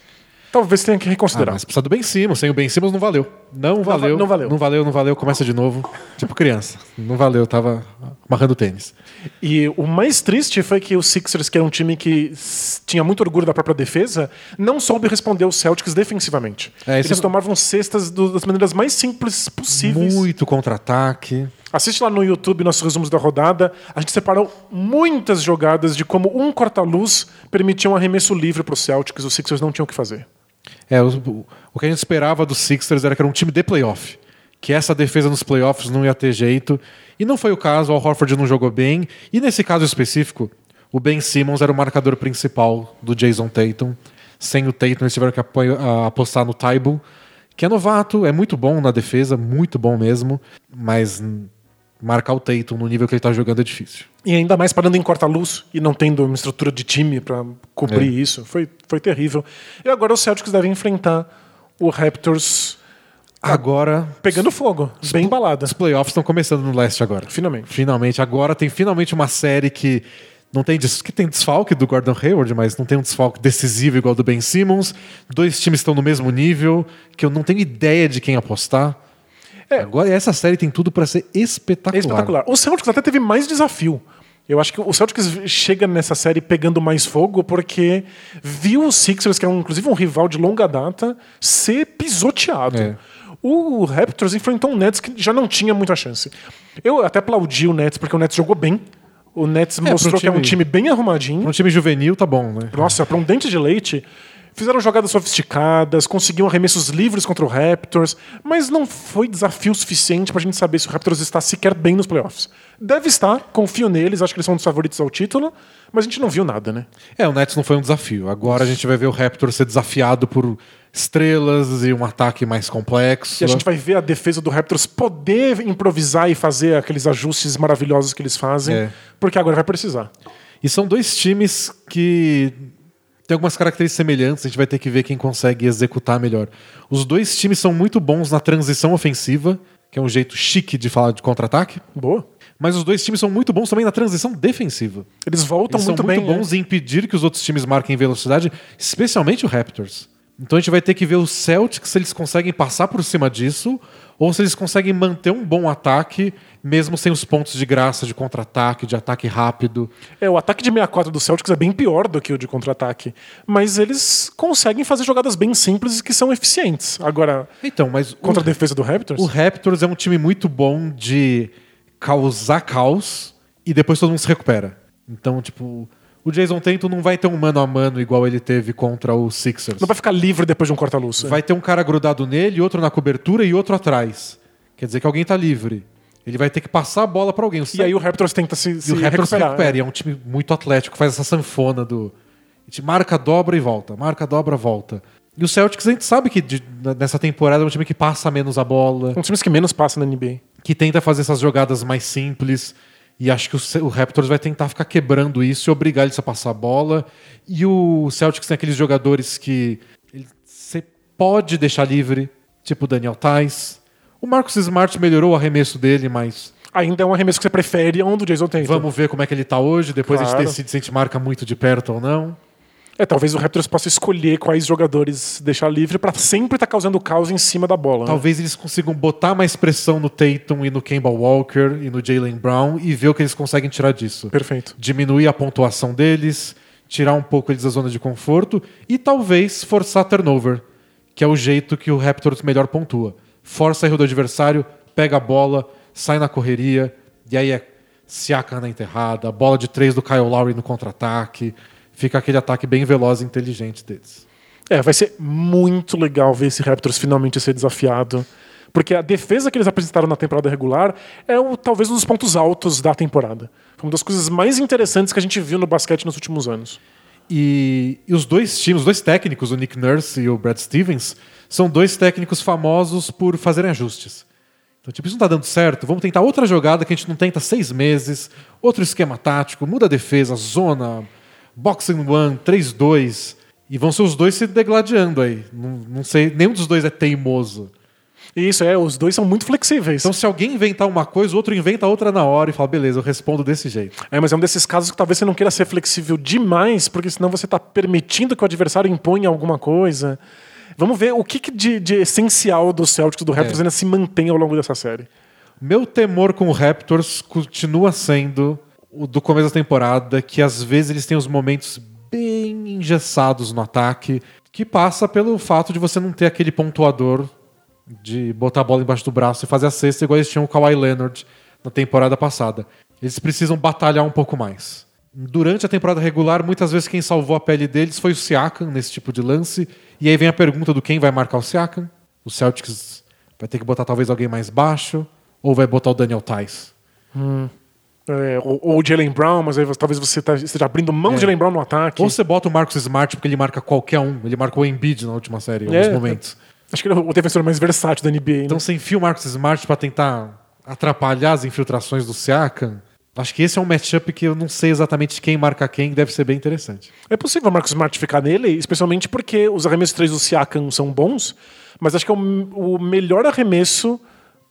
talvez tenha que Ah, reconsiderar. mas precisa do Ben Simmons. Sem o Ben Simmons não valeu. Não valeu. não valeu. Não valeu, não valeu. Começa de novo. Tipo criança. Não valeu. Tava amarrando tênis. E o mais triste foi que o Sixers, que era um time que tinha muito orgulho da própria defesa, não soube responder os Celtics defensivamente. É, Eles é- tomavam cestas do- das maneiras mais simples possíveis. Muito contra-ataque. Assiste lá no YouTube nossos resumos da rodada. A gente separou muitas jogadas de como um corta-luz permitia um arremesso livre para os Celtics. Os Sixers não tinham o que fazer. É, o, o que a gente esperava dos Sixers era que era um time de playoff. Que essa defesa nos playoffs não ia ter jeito. E não foi o caso, o Al Horford não jogou bem. E nesse caso específico, o Ben Simmons era o marcador principal do Jason Tatum. Sem o Tatum, eles tiveram que apostar no Taibo, que é novato, é muito bom na defesa, muito bom mesmo. Mas marcar o Tatum no nível que ele tá jogando é difícil. E ainda mais parando em corta-luz e não tendo uma estrutura de time para cobrir É. isso. Foi, foi terrível. E agora os Celtics devem enfrentar o Raptors Agora, pegando fogo. Bem embalada. os playoffs estão começando no leste agora. Finalmente. Finalmente, agora tem finalmente uma série que não tem des- que tem desfalque do Gordon Hayward, mas não tem um desfalque decisivo igual do Ben Simmons. Dois times estão no mesmo nível, que eu não tenho ideia de quem apostar. É. Agora essa série tem tudo para ser espetacular. É espetacular. O Celtics até teve mais desafio. Eu acho que o Celtics chega nessa série pegando mais fogo porque viu o Sixers, que é um, inclusive um rival de longa data, ser pisoteado. É. O Raptors enfrentou um Nets que já não tinha muita chance. Eu até aplaudi o Nets porque o Nets jogou bem. O Nets mostrou pro que é um time- time bem arrumadinho. Um time juvenil tá bom, né? Nossa, para um dente de leite, fizeram jogadas sofisticadas, conseguiam arremessos livres contra o Raptors, mas não foi desafio suficiente pra gente saber se o Raptors está sequer bem nos playoffs. Deve estar, confio neles, acho que eles são um dos favoritos ao título, mas a gente não viu nada, né? É, o Nets não foi um desafio. Agora a gente vai ver o Raptor ser desafiado por estrelas e um ataque mais complexo. E a gente vai ver a defesa do Raptors poder improvisar e fazer aqueles ajustes maravilhosos que eles fazem, É. porque agora vai precisar. E são dois times que têm algumas características semelhantes, a gente vai ter que ver quem consegue executar melhor. Os dois times são muito bons na transição ofensiva, que é um jeito chique de falar de contra-ataque, Boa. mas os dois times são muito bons também na transição defensiva. Eles voltam Eles muito, são muito bem. bons né? em impedir que os outros times marquem velocidade, especialmente o Raptors. Então a gente vai ter que ver os Celtics se eles conseguem passar por cima disso ou se eles conseguem manter um bom ataque mesmo sem os pontos de graça de contra-ataque, de ataque rápido. É, o ataque de 64 do Celtics é bem pior do que o de contra-ataque. Mas eles conseguem fazer jogadas bem simples que são eficientes. Agora, Então, mas contra a o, defesa do Raptors, o Raptors é um time muito bom de causar caos e depois todo mundo se recupera. Então, tipo, o Jason Tatum não vai ter um mano a mano igual ele teve contra o Sixers. não vai ficar livre depois de um corta-luz. Vai ter um cara grudado nele, outro na cobertura e outro atrás. Quer dizer que alguém tá livre. Ele vai ter que passar a bola pra alguém. E aí o Raptors tenta se, se E o Raptors se recuperar. recupera. E é um time muito atlético, faz essa sanfona do. A gente marca, dobra e volta. Marca, dobra, volta. E o Celtics a gente sabe que de- nessa temporada é um time que passa menos a bola, Um dos times que menos passa na NBA. que tenta fazer essas jogadas mais simples. E acho que o, Raptors vai tentar ficar quebrando isso e obrigar eles a passar a bola. E o Celtics tem aqueles jogadores que você pode deixar livre, tipo o Daniel Tais. O Marcus Smart melhorou o arremesso dele, mas Ainda é um arremesso que você prefere a um do Jason Tatum. vamos ver como é que ele tá hoje. Depois a Claro. gente decide se a gente marca muito de perto ou não. É, talvez o Raptors possa escolher quais jogadores deixar livre pra sempre estar causando caos em cima da bola. né? Talvez eles consigam botar mais pressão no Tatum e no Kemba Walker e no Jalen Brown e ver o que eles conseguem tirar disso. Perfeito. Diminuir a pontuação deles, tirar um pouco eles da zona de conforto e talvez forçar turnover, que é o jeito que o Raptors melhor pontua. Força erro do adversário, pega a bola, sai na correria, e aí é Siaka na enterrada, bola de três do Kyle Lowry no contra-ataque. Fica aquele ataque bem veloz e inteligente deles. É, vai ser muito legal ver esse Raptors finalmente ser desafiado. Porque a defesa que eles apresentaram na temporada regular é o, talvez um dos pontos altos da temporada. Foi uma das coisas mais interessantes que a gente viu no basquete nos últimos anos. E, e os dois times, os dois técnicos, o Nick Nurse e o Brad Stevens, são dois técnicos famosos por fazerem ajustes. Então, tipo, isso não tá dando certo, vamos tentar outra jogada que a gente não tenta há seis meses, outro esquema tático, muda a defesa, zona, boxing one, 3-2. E vão ser os dois se degladiando aí. Não, não sei, nenhum dos dois é teimoso. Isso é, os dois são muito flexíveis. Então, se alguém inventar uma coisa, o outro inventa outra na hora e fala, beleza, eu respondo desse jeito. É, mas é um desses casos que talvez você não queira ser flexível demais, porque senão você está permitindo que o adversário imponha alguma coisa. Vamos ver o que, que de, de essencial do Celtics do Raptors É. ainda se mantém ao longo dessa série. Meu temor com o Raptors continua sendo do começo da temporada, que às vezes eles têm os momentos bem engessados no ataque, que passa pelo fato de você não ter aquele pontuador de botar a bola embaixo do braço e fazer a cesta igual eles tinham o Kawhi Leonard na temporada passada. Eles precisam batalhar um pouco mais. Durante a temporada regular, muitas vezes quem salvou a pele deles foi o Siakam nesse tipo de lance. E aí vem a pergunta do quem vai marcar o Siakam. O Celtics vai ter que botar talvez alguém mais baixo ou vai botar o Daniel Tice. É, ou, ou o Jalen Brown, mas aí você- talvez você tá- esteja abrindo mão É. Jalen Brown no ataque. Ou você bota o Marcus Smart porque ele marca qualquer um. Ele marcou o Embiid na última série, em alguns É, momentos. Acho que ele é o defensor mais versátil da NBA. Então né? você enfia o Marcus Smart pra tentar atrapalhar as infiltrações do Siakam. Acho que esse é um matchup que eu não sei exatamente quem marca quem, deve ser bem interessante. É possível o Marcus Smart ficar nele, especialmente porque os arremessos 3 do Siakam são bons, mas acho que é o, o melhor arremesso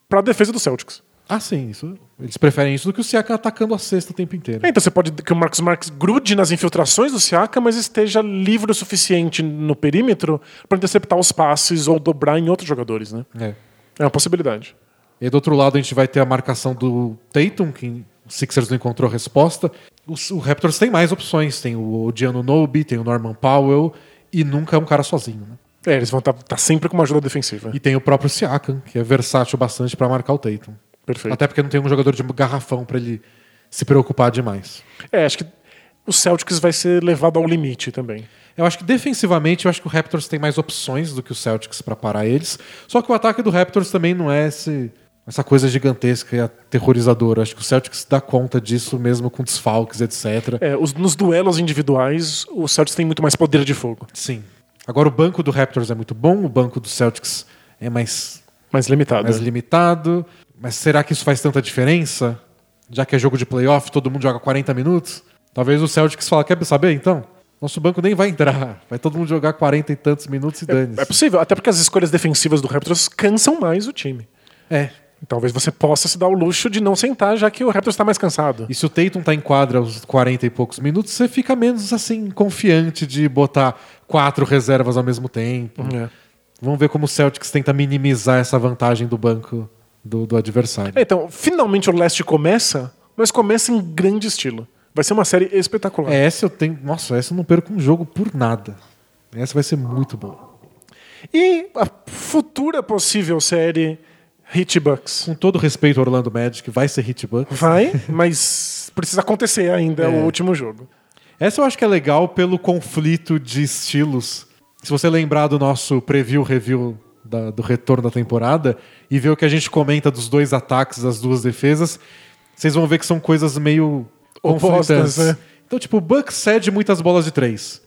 para a defesa do Celtics. Ah, sim, isso. Eles preferem isso do que o Siakam atacando a cesta o tempo inteiro. É, então você pode que o Marcus Smart grude nas infiltrações do Siakam, mas esteja livre o suficiente no perímetro para interceptar os passes ou dobrar em outros jogadores, né? É. É uma possibilidade. E do outro lado a gente vai ter a marcação do Tatum, que o Sixers não encontrou resposta. O, o Raptors tem mais opções. Tem o Gianno Nobi, tem o Norman Powell e nunca é um cara sozinho. Né? É, eles vão estar sempre com uma ajuda defensiva. E tem o próprio Siakam, que é versátil bastante para marcar o Tatum. Perfeito. Até porque não tem um jogador de garrafão para ele se preocupar demais. É, acho que o Celtics vai ser levado ao limite também. Eu acho que defensivamente, eu acho que o Raptors tem mais opções do que o Celtics para parar eles. Só que o ataque do Raptors também não é esse- essa coisa gigantesca e aterrorizadora. Acho que o Celtics dá conta disso mesmo com desfalques, etc. É, os- nos duelos individuais, o Celtics tem muito mais poder de fogo. Sim. Agora o banco do Raptors é muito bom, o banco do Celtics é mais, Mais limitado. mais limitado. Mas será que isso faz tanta diferença? Já que é jogo de playoff, todo mundo joga 40 minutos? Talvez o Celtics fala, quer saber então? Nosso banco nem vai entrar. [LAUGHS] Vai todo mundo jogar 40 e tantos minutos e dane É possível, até porque as escolhas defensivas do Raptors cansam mais o time. É. Talvez você possa se dar o luxo de não sentar, já que o Raptors está mais cansado. E se o Tatum tá em quadra aos 40 e poucos minutos, você fica menos assim confiante de botar quatro reservas ao mesmo tempo. É. Vamos ver como o Celtics tenta minimizar essa vantagem do banco do, do adversário. É, Então, finalmente o leste começa, mas começa em grande estilo. Vai ser uma série espetacular. É, essa eu tenho. Nossa, essa eu não perco um jogo por nada. Essa vai ser muito boa. E a futura possível série Hit Bucks. Com todo respeito ao Orlando Magic, vai ser Hitbucks. Vai, [LAUGHS] mas precisa acontecer ainda É. o último jogo. Essa eu acho que é legal pelo conflito de estilos. Se você lembrar do nosso preview review da- do retorno da temporada e ver o que a gente comenta dos dois ataques, das duas defesas, vocês vão ver que são coisas meio Opostas, né? Então, tipo, o Bucks cede muitas bolas de três.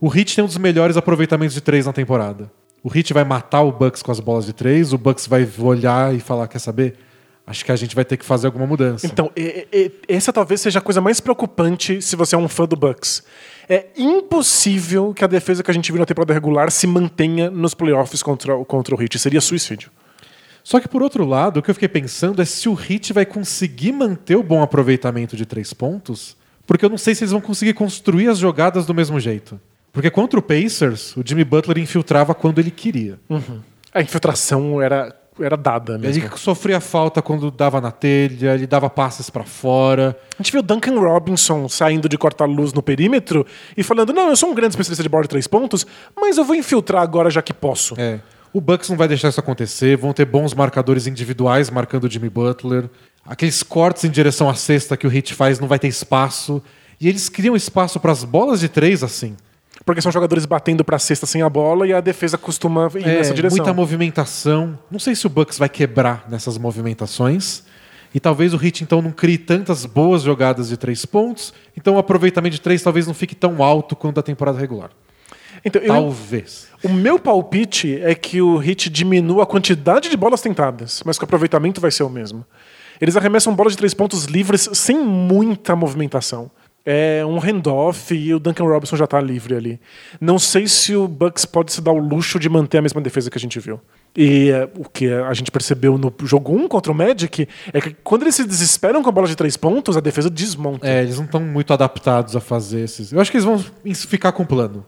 O Heat tem um dos melhores aproveitamentos de três na temporada. O Heat vai matar o Bucks com as bolas de três, o Bucks vai olhar e falar, quer saber? Acho que a gente vai ter que fazer alguma mudança. Então, e- e- essa talvez seja a coisa mais preocupante se você é um fã do Bucks. É impossível que a defesa que a gente viu na temporada regular se mantenha nos playoffs contra, o- contra o Heat. Seria suicídio. Só que por outro lado, o que eu fiquei pensando é se o Heat vai conseguir manter o bom aproveitamento de três pontos, porque eu não sei se eles vão conseguir construir as jogadas do mesmo jeito. Porque contra o Pacers, o Jimmy Butler infiltrava quando ele queria. A infiltração era, era dada mesmo. Ele sofria falta quando dava na telha, ele dava passes pra fora. A gente viu o Duncan Robinson saindo de corta-luz no perímetro e falando: Não, eu sou um grande especialista de bola de três pontos, mas eu vou infiltrar agora já que posso. É. O Bucks não vai deixar isso acontecer, vão ter bons marcadores individuais marcando o Jimmy Butler. Aqueles cortes em direção à cesta que o Heat faz não vai ter espaço. E eles criam espaço para as bolas de três assim. Porque são jogadores batendo pra cesta sem a bola e a defesa costuma ir É, nessa direção. muita movimentação. Não sei se o Bucks vai quebrar nessas movimentações. E talvez o Heat então não crie tantas boas jogadas de três pontos. Então o aproveitamento de três talvez não fique tão alto quanto a temporada regular. Então, eu- Talvez. o meu palpite é que o Heat diminua a quantidade de bolas tentadas, mas que o aproveitamento vai ser o mesmo. Eles arremessam bolas de três pontos livres sem muita movimentação. É um handoff e o Duncan Robinson já tá livre ali. Não sei se o Bucks pode se dar o luxo de manter a mesma defesa que a gente viu. E é, o que a gente percebeu no jogo 1 contra o Magic é que quando eles se desesperam com a bola de três pontos, a defesa desmonta. É, eles não estão muito adaptados a fazer esses. Eu acho que eles vão ficar com o plano.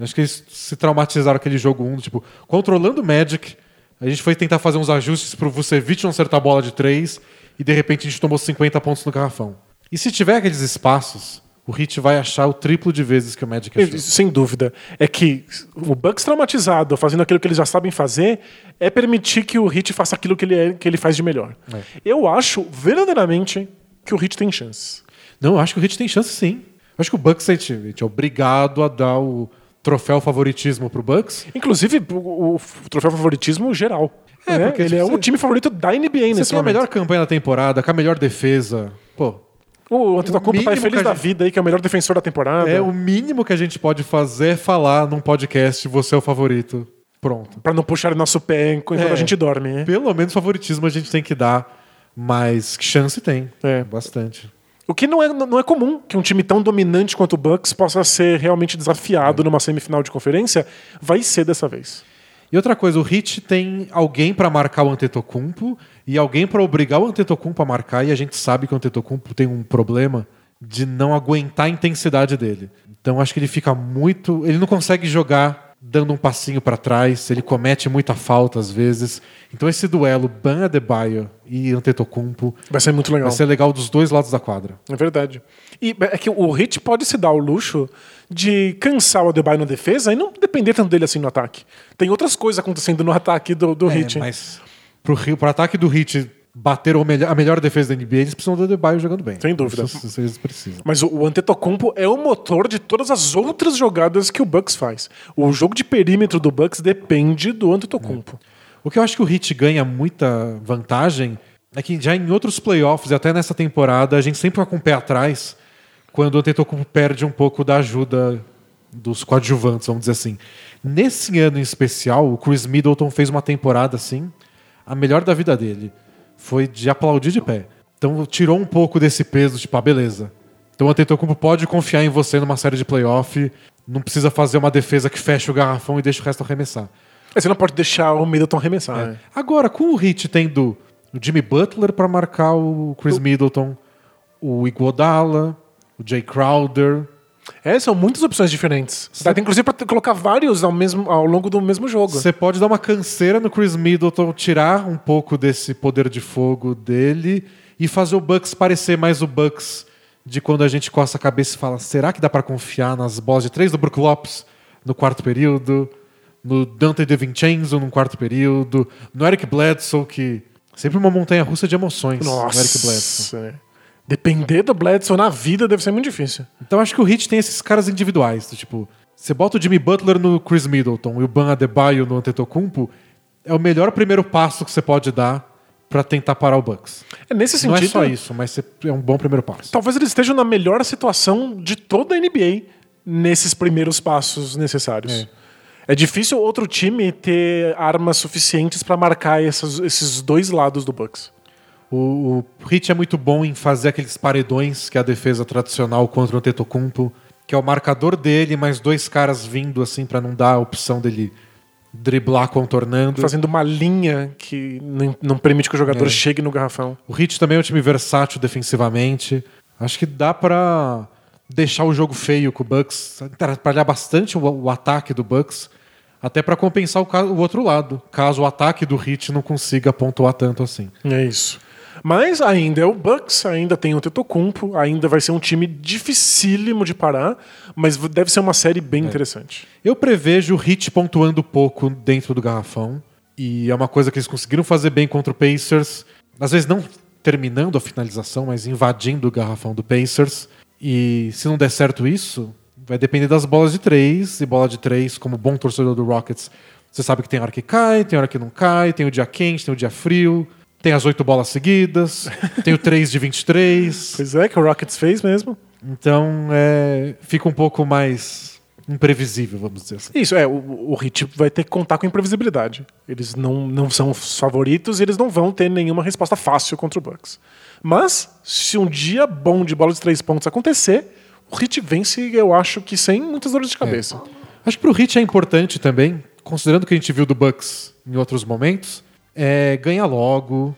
Acho que eles se traumatizaram aquele jogo 1, tipo, controlando o Magic, a gente foi tentar fazer uns ajustes pro Vucevic não acertar a bola de três e de repente a gente tomou 50 pontos no garrafão. E se tiver aqueles espaços, o Heat vai achar o triplo de vezes que o Magic achou. Sem dúvida. É que o Bucks traumatizado, fazendo aquilo que eles já sabem fazer, é permitir que o Hit faça aquilo que ele, é- que ele faz de melhor. É. Eu acho, verdadeiramente, que o Hit tem chance. Não, eu acho que o Heat tem chance sim. Eu acho que o Bucks a gente, a gente é obrigado a dar o troféu favoritismo pro Bucks. Inclusive, o, o troféu favoritismo geral. É, né? porque ele é você- o time favorito da NBA Você nesse tem a momento. melhor campanha da temporada, com a melhor defesa. Pô, O Antetokounmpo tá feliz da gente- vida aí, que é o melhor defensor da temporada. É, o mínimo que a gente pode fazer é falar num podcast você é o favorito. Pronto. Pra não puxar nosso pé enquanto É. a gente dorme. né? Pelo menos favoritismo a gente tem que dar, mas que chance tem. É. Bastante. O que não é, não é comum que um time tão dominante quanto o Bucks possa ser realmente desafiado numa semifinal de conferência. Vai ser dessa vez. E outra coisa, o Hit tem alguém pra marcar o Antetokounmpo e alguém pra obrigar o Antetokounmpo a marcar, e a gente sabe que o Antetokounmpo tem um problema de não aguentar a intensidade dele. Então acho que ele fica muito, ele não consegue jogar dando um passinho pra trás, ele comete muita falta às vezes. Então esse duelo Ban Adebayo e Antetokounmpo Vai ser muito legal. vai ser legal dos dois lados da quadra. É verdade. E é que o Hit pode se dar o luxo de cansar o Adebayo na defesa e não depender tanto dele assim no ataque. Tem outras coisas acontecendo no ataque do, do Hit. É, mas pro, pro ataque do Hit bater o melhor- a melhor defesa da NBA, eles precisam do Adebayo jogando bem. Sem dúvida. Isso, eles precisam. Mas o, Antetokounmpo é o motor de todas as outras jogadas que o Bucks faz. O jogo de perímetro do Bucks depende do Antetokounmpo. O que eu acho que o Heat ganha muita vantagem é que já em outros playoffs e até nessa temporada a gente sempre vai com o pé atrás quando o Antetokounmpo perde um pouco da ajuda dos coadjuvantes, vamos dizer assim. Nesse ano em especial, o Chris Middleton fez uma temporada assim, a melhor da vida dele. Foi de aplaudir de pé. Então tirou um pouco desse peso, tipo, ah, beleza. Então o Antetokounmpo pode confiar em você numa série de playoff, não precisa fazer uma defesa que fecha o garrafão e deixa o resto arremessar. Mas Você não pode deixar o Middleton arremessar. né? Agora, com o Heat tendo o Jimmy Butler para marcar o Chris Middleton, o Iguodala, o Jay Crowder. É, são muitas opções diferentes. Dá, inclusive, para colocar vários ao, mesmo, ao longo do mesmo jogo. Você pode dar uma canseira no Chris Middleton, tirar um pouco desse poder de fogo dele e fazer o Bucks parecer mais o Bucks de quando a gente coça a cabeça e fala: será que dá para confiar nas bolas de três do Brook Lopes no quarto período? No Dante DiVincenzo no quarto período? No Eric Bledsoe, que sempre uma montanha russa de emoções. No Eric Bledsoe. Nossa. é. Depender do Bledsoe na vida deve ser muito difícil. Então acho que o Heat tem esses caras individuais. do Tipo, você bota o Jimmy Butler no Chris Middleton e o Ban Adebayo no Antetokounmpo, é o melhor primeiro passo que você pode dar pra tentar parar o Bucks. É, nesse Não sentido, é só isso, mas é um bom primeiro passo. talvez eles estejam na melhor situação de toda a NBA nesses primeiros passos necessários. É, difícil outro time ter armas suficientes para marcar essas- esses dois lados do Bucks. O, o Hit é muito bom em fazer aqueles paredões que é a defesa tradicional contra o Tetocumpo, que é o marcador dele, mais dois caras vindo assim pra não dar a opção dele driblar contornando. Fazendo uma linha que não, não permite que o jogador É. chegue no garrafão. O Hit também é um time versátil defensivamente. Acho que dá pra deixar o jogo feio com o Bucks, atrapalhar bastante o, o ataque do Bucks, até pra compensar o, o outro lado, caso o ataque do Hit não consiga pontuar tanto assim. É isso. Mas ainda é o Bucks, ainda tem o Tetocumpo, ainda vai ser um time dificílimo de parar, mas deve ser uma série É. bem interessante. Eu prevejo o Hit pontuando pouco dentro do garrafão. E é uma coisa que eles conseguiram fazer bem contra o Pacers. Às vezes não terminando a finalização, mas invadindo o garrafão do Pacers. E se não der certo isso, vai depender das bolas de três. E bola de três, como bom torcedor do Rockets, você sabe que tem hora que cai, tem hora que não cai, tem o dia quente, tem o dia frio, tem as oito bolas seguidas, [LAUGHS] tem o 3 de 23. Pois é, que o Rockets fez mesmo. Então é, fica um pouco mais imprevisível, vamos dizer assim. Isso, é, o, o Heat vai ter que contar com imprevisibilidade. Eles não, não são os favoritos e eles não vão ter nenhuma resposta fácil contra o Bucks. Mas, se um dia bom de bola de três pontos acontecer, o Heat vence, eu acho que sem muitas dores de cabeça. Acho que pro Hit é importante também, considerando o que a gente viu do Bucks em outros momentos, é ganhar logo,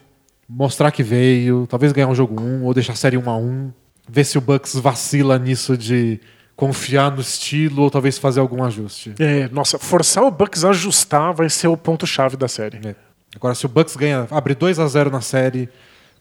mostrar que veio, talvez ganhar um jogo 1 ou deixar a série 1 a 1 ver se o Bucks vacila nisso de confiar no estilo ou talvez fazer algum ajuste. É, nossa, forçar o Bucks a ajustar vai ser o ponto-chave da série. É. Agora, se o Bucks ganha, abre 2 a 0 na série,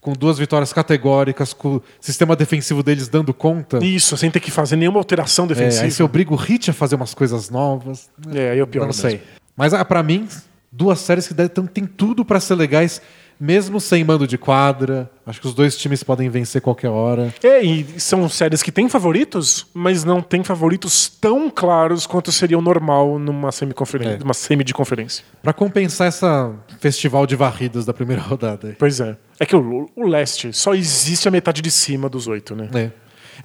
com duas vitórias categóricas, com o sistema defensivo deles dando conta, Isso, sem ter que fazer nenhuma alteração é, defensiva. aí você obriga o Hit a fazer umas coisas novas. É, aí é o pior. não sei. Mas ah, pra mim, duas séries que devem- tão- tem tudo pra ser legais, mesmo sem mando de quadra. Acho que os dois times podem vencer qualquer hora. É, e são séries que têm favoritos, mas não têm favoritos tão claros quanto seria o normal numa semiconferência, É. uma semi de conferência. Pra compensar essa festival de varridas da primeira [LAUGHS] rodada. aí. Pois é. É que o, o leste só existe a metade de cima dos oito, né? É.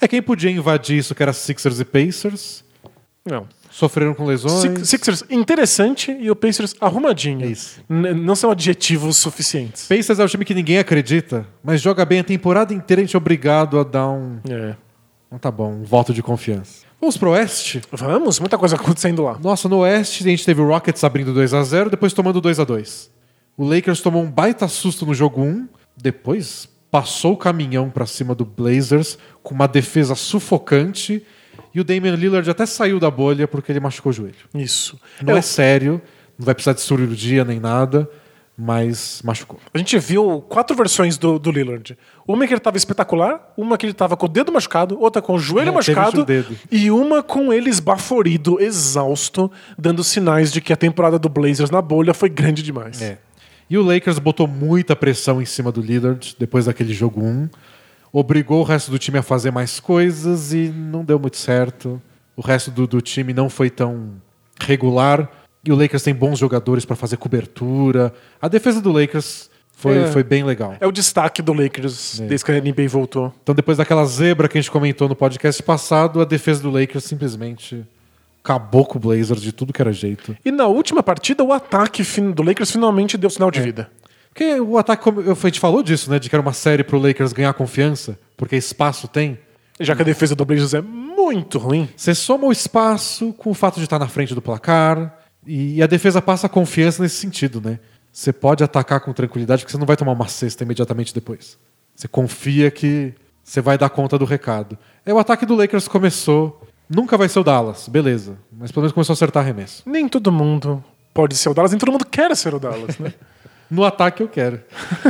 é quem podia invadir isso, que era Sixers e Pacers. Não. Sofreram com lesões. Six- Sixers interessante e o Pacers arrumadinho. É isso. N- não são adjetivos suficientes. Pacers é o time que ninguém acredita, mas joga bem a temporada inteira, a gente é obrigado a dar um. É. um tá bom, um voto de confiança. Vamos pro Oeste? Vamos, muita coisa acontecendo lá. Nossa, no Oeste a gente teve o Rockets abrindo 2 a 0 depois tomando 2 a 2 O Lakers tomou um baita susto no jogo 1, depois passou o caminhão pra cima do Blazers com uma defesa sufocante e o Damian Lillard até saiu da bolha porque ele machucou o joelho. Isso. Não É, é sério, não vai precisar de cirurgia nem nada, mas machucou. A gente viu quatro versões do, do Lillard. Uma que ele tava espetacular, uma que ele tava com o dedo machucado, outra com o joelho É, machucado e uma com ele esbaforido, exausto, dando sinais de que a temporada do Blazers na bolha foi grande demais. É. E o Lakers botou muita pressão em cima do Lillard depois daquele jogo 1. Obrigou o resto do time a fazer mais coisas e não deu muito certo. O resto do, do time não foi tão regular. E o Lakers tem bons jogadores para fazer cobertura. A defesa do Lakers foi, É. foi bem legal. É o destaque do Lakers É. desde que a NBA voltou. Então, depois daquela zebra que a gente comentou no podcast passado, a defesa do Lakers simplesmente acabou com o Blazers de tudo que era jeito. E na última partida, o ataque do Lakers finalmente deu sinal É. de vida. Porque o ataque, a gente falou disso, né? De que era uma série pro Lakers ganhar confiança, porque espaço tem. Já que a defesa do Blazers é muito ruim. Você soma o espaço com o fato de estar na frente do placar, e a defesa passa confiança nesse sentido, né? Você pode atacar com tranquilidade, porque você não vai tomar uma cesta imediatamente depois. Você confia que você vai dar conta do recado. É o ataque do Lakers começou. Nunca vai ser o Dallas, beleza. Mas pelo menos começou a acertar arremesso. Nem todo mundo pode ser o Dallas, nem todo mundo quer ser o Dallas, né? [LAUGHS] No ataque eu quero.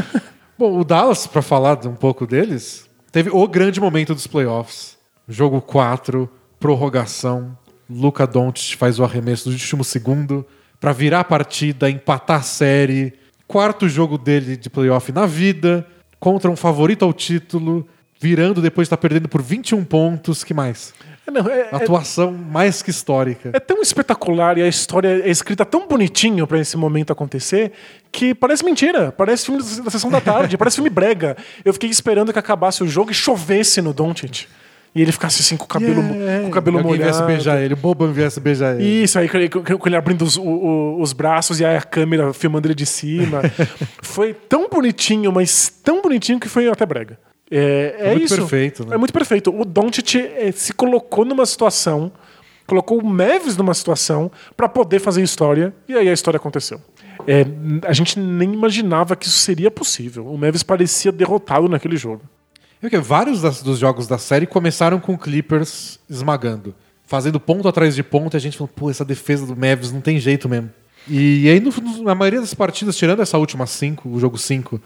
[LAUGHS] Bom, o Dallas, pra falar um pouco deles, teve o grande momento dos playoffs. Jogo 4, prorrogação. Luca Doncic faz o arremesso do último segundo pra virar a partida, empatar a série. Quarto jogo dele de playoff na vida, contra um favorito ao título, virando depois de estar perdendo por 21 pontos. Que mais? Não, é, é- Atuação mais que histórica. é tão espetacular e a história é escrita tão bonitinho pra esse momento acontecer que parece mentira. Parece filme da sessão da tarde, parece filme brega. Eu fiquei esperando que acabasse o jogo e chovesse no Doncic. E ele ficasse assim com o cabelo, Yeah. com o cabelo Alguém viesse molhado. beijar ele, o Boban viesse beijar ele. Isso, aí com- ele abrindo os, o- o- os braços e aí a câmera filmando ele de cima. [LAUGHS] foi tão bonitinho, mas tão bonitinho que foi até brega. É, é muito isso. perfeito, né? É muito perfeito. O Doncic eh, se colocou numa situação, colocou o Mavis numa situação pra poder fazer história e aí a história aconteceu. É, a gente nem imaginava que isso seria possível. O Mavis parecia derrotado naquele jogo. É vários das- dos jogos da série começaram com o Clippers esmagando. Fazendo ponto atrás de ponto, e a gente falou, pô, essa defesa do Mavis não tem jeito mesmo. E aí, no- no- na maioria das partidas, tirando essa última 5, o jogo 5,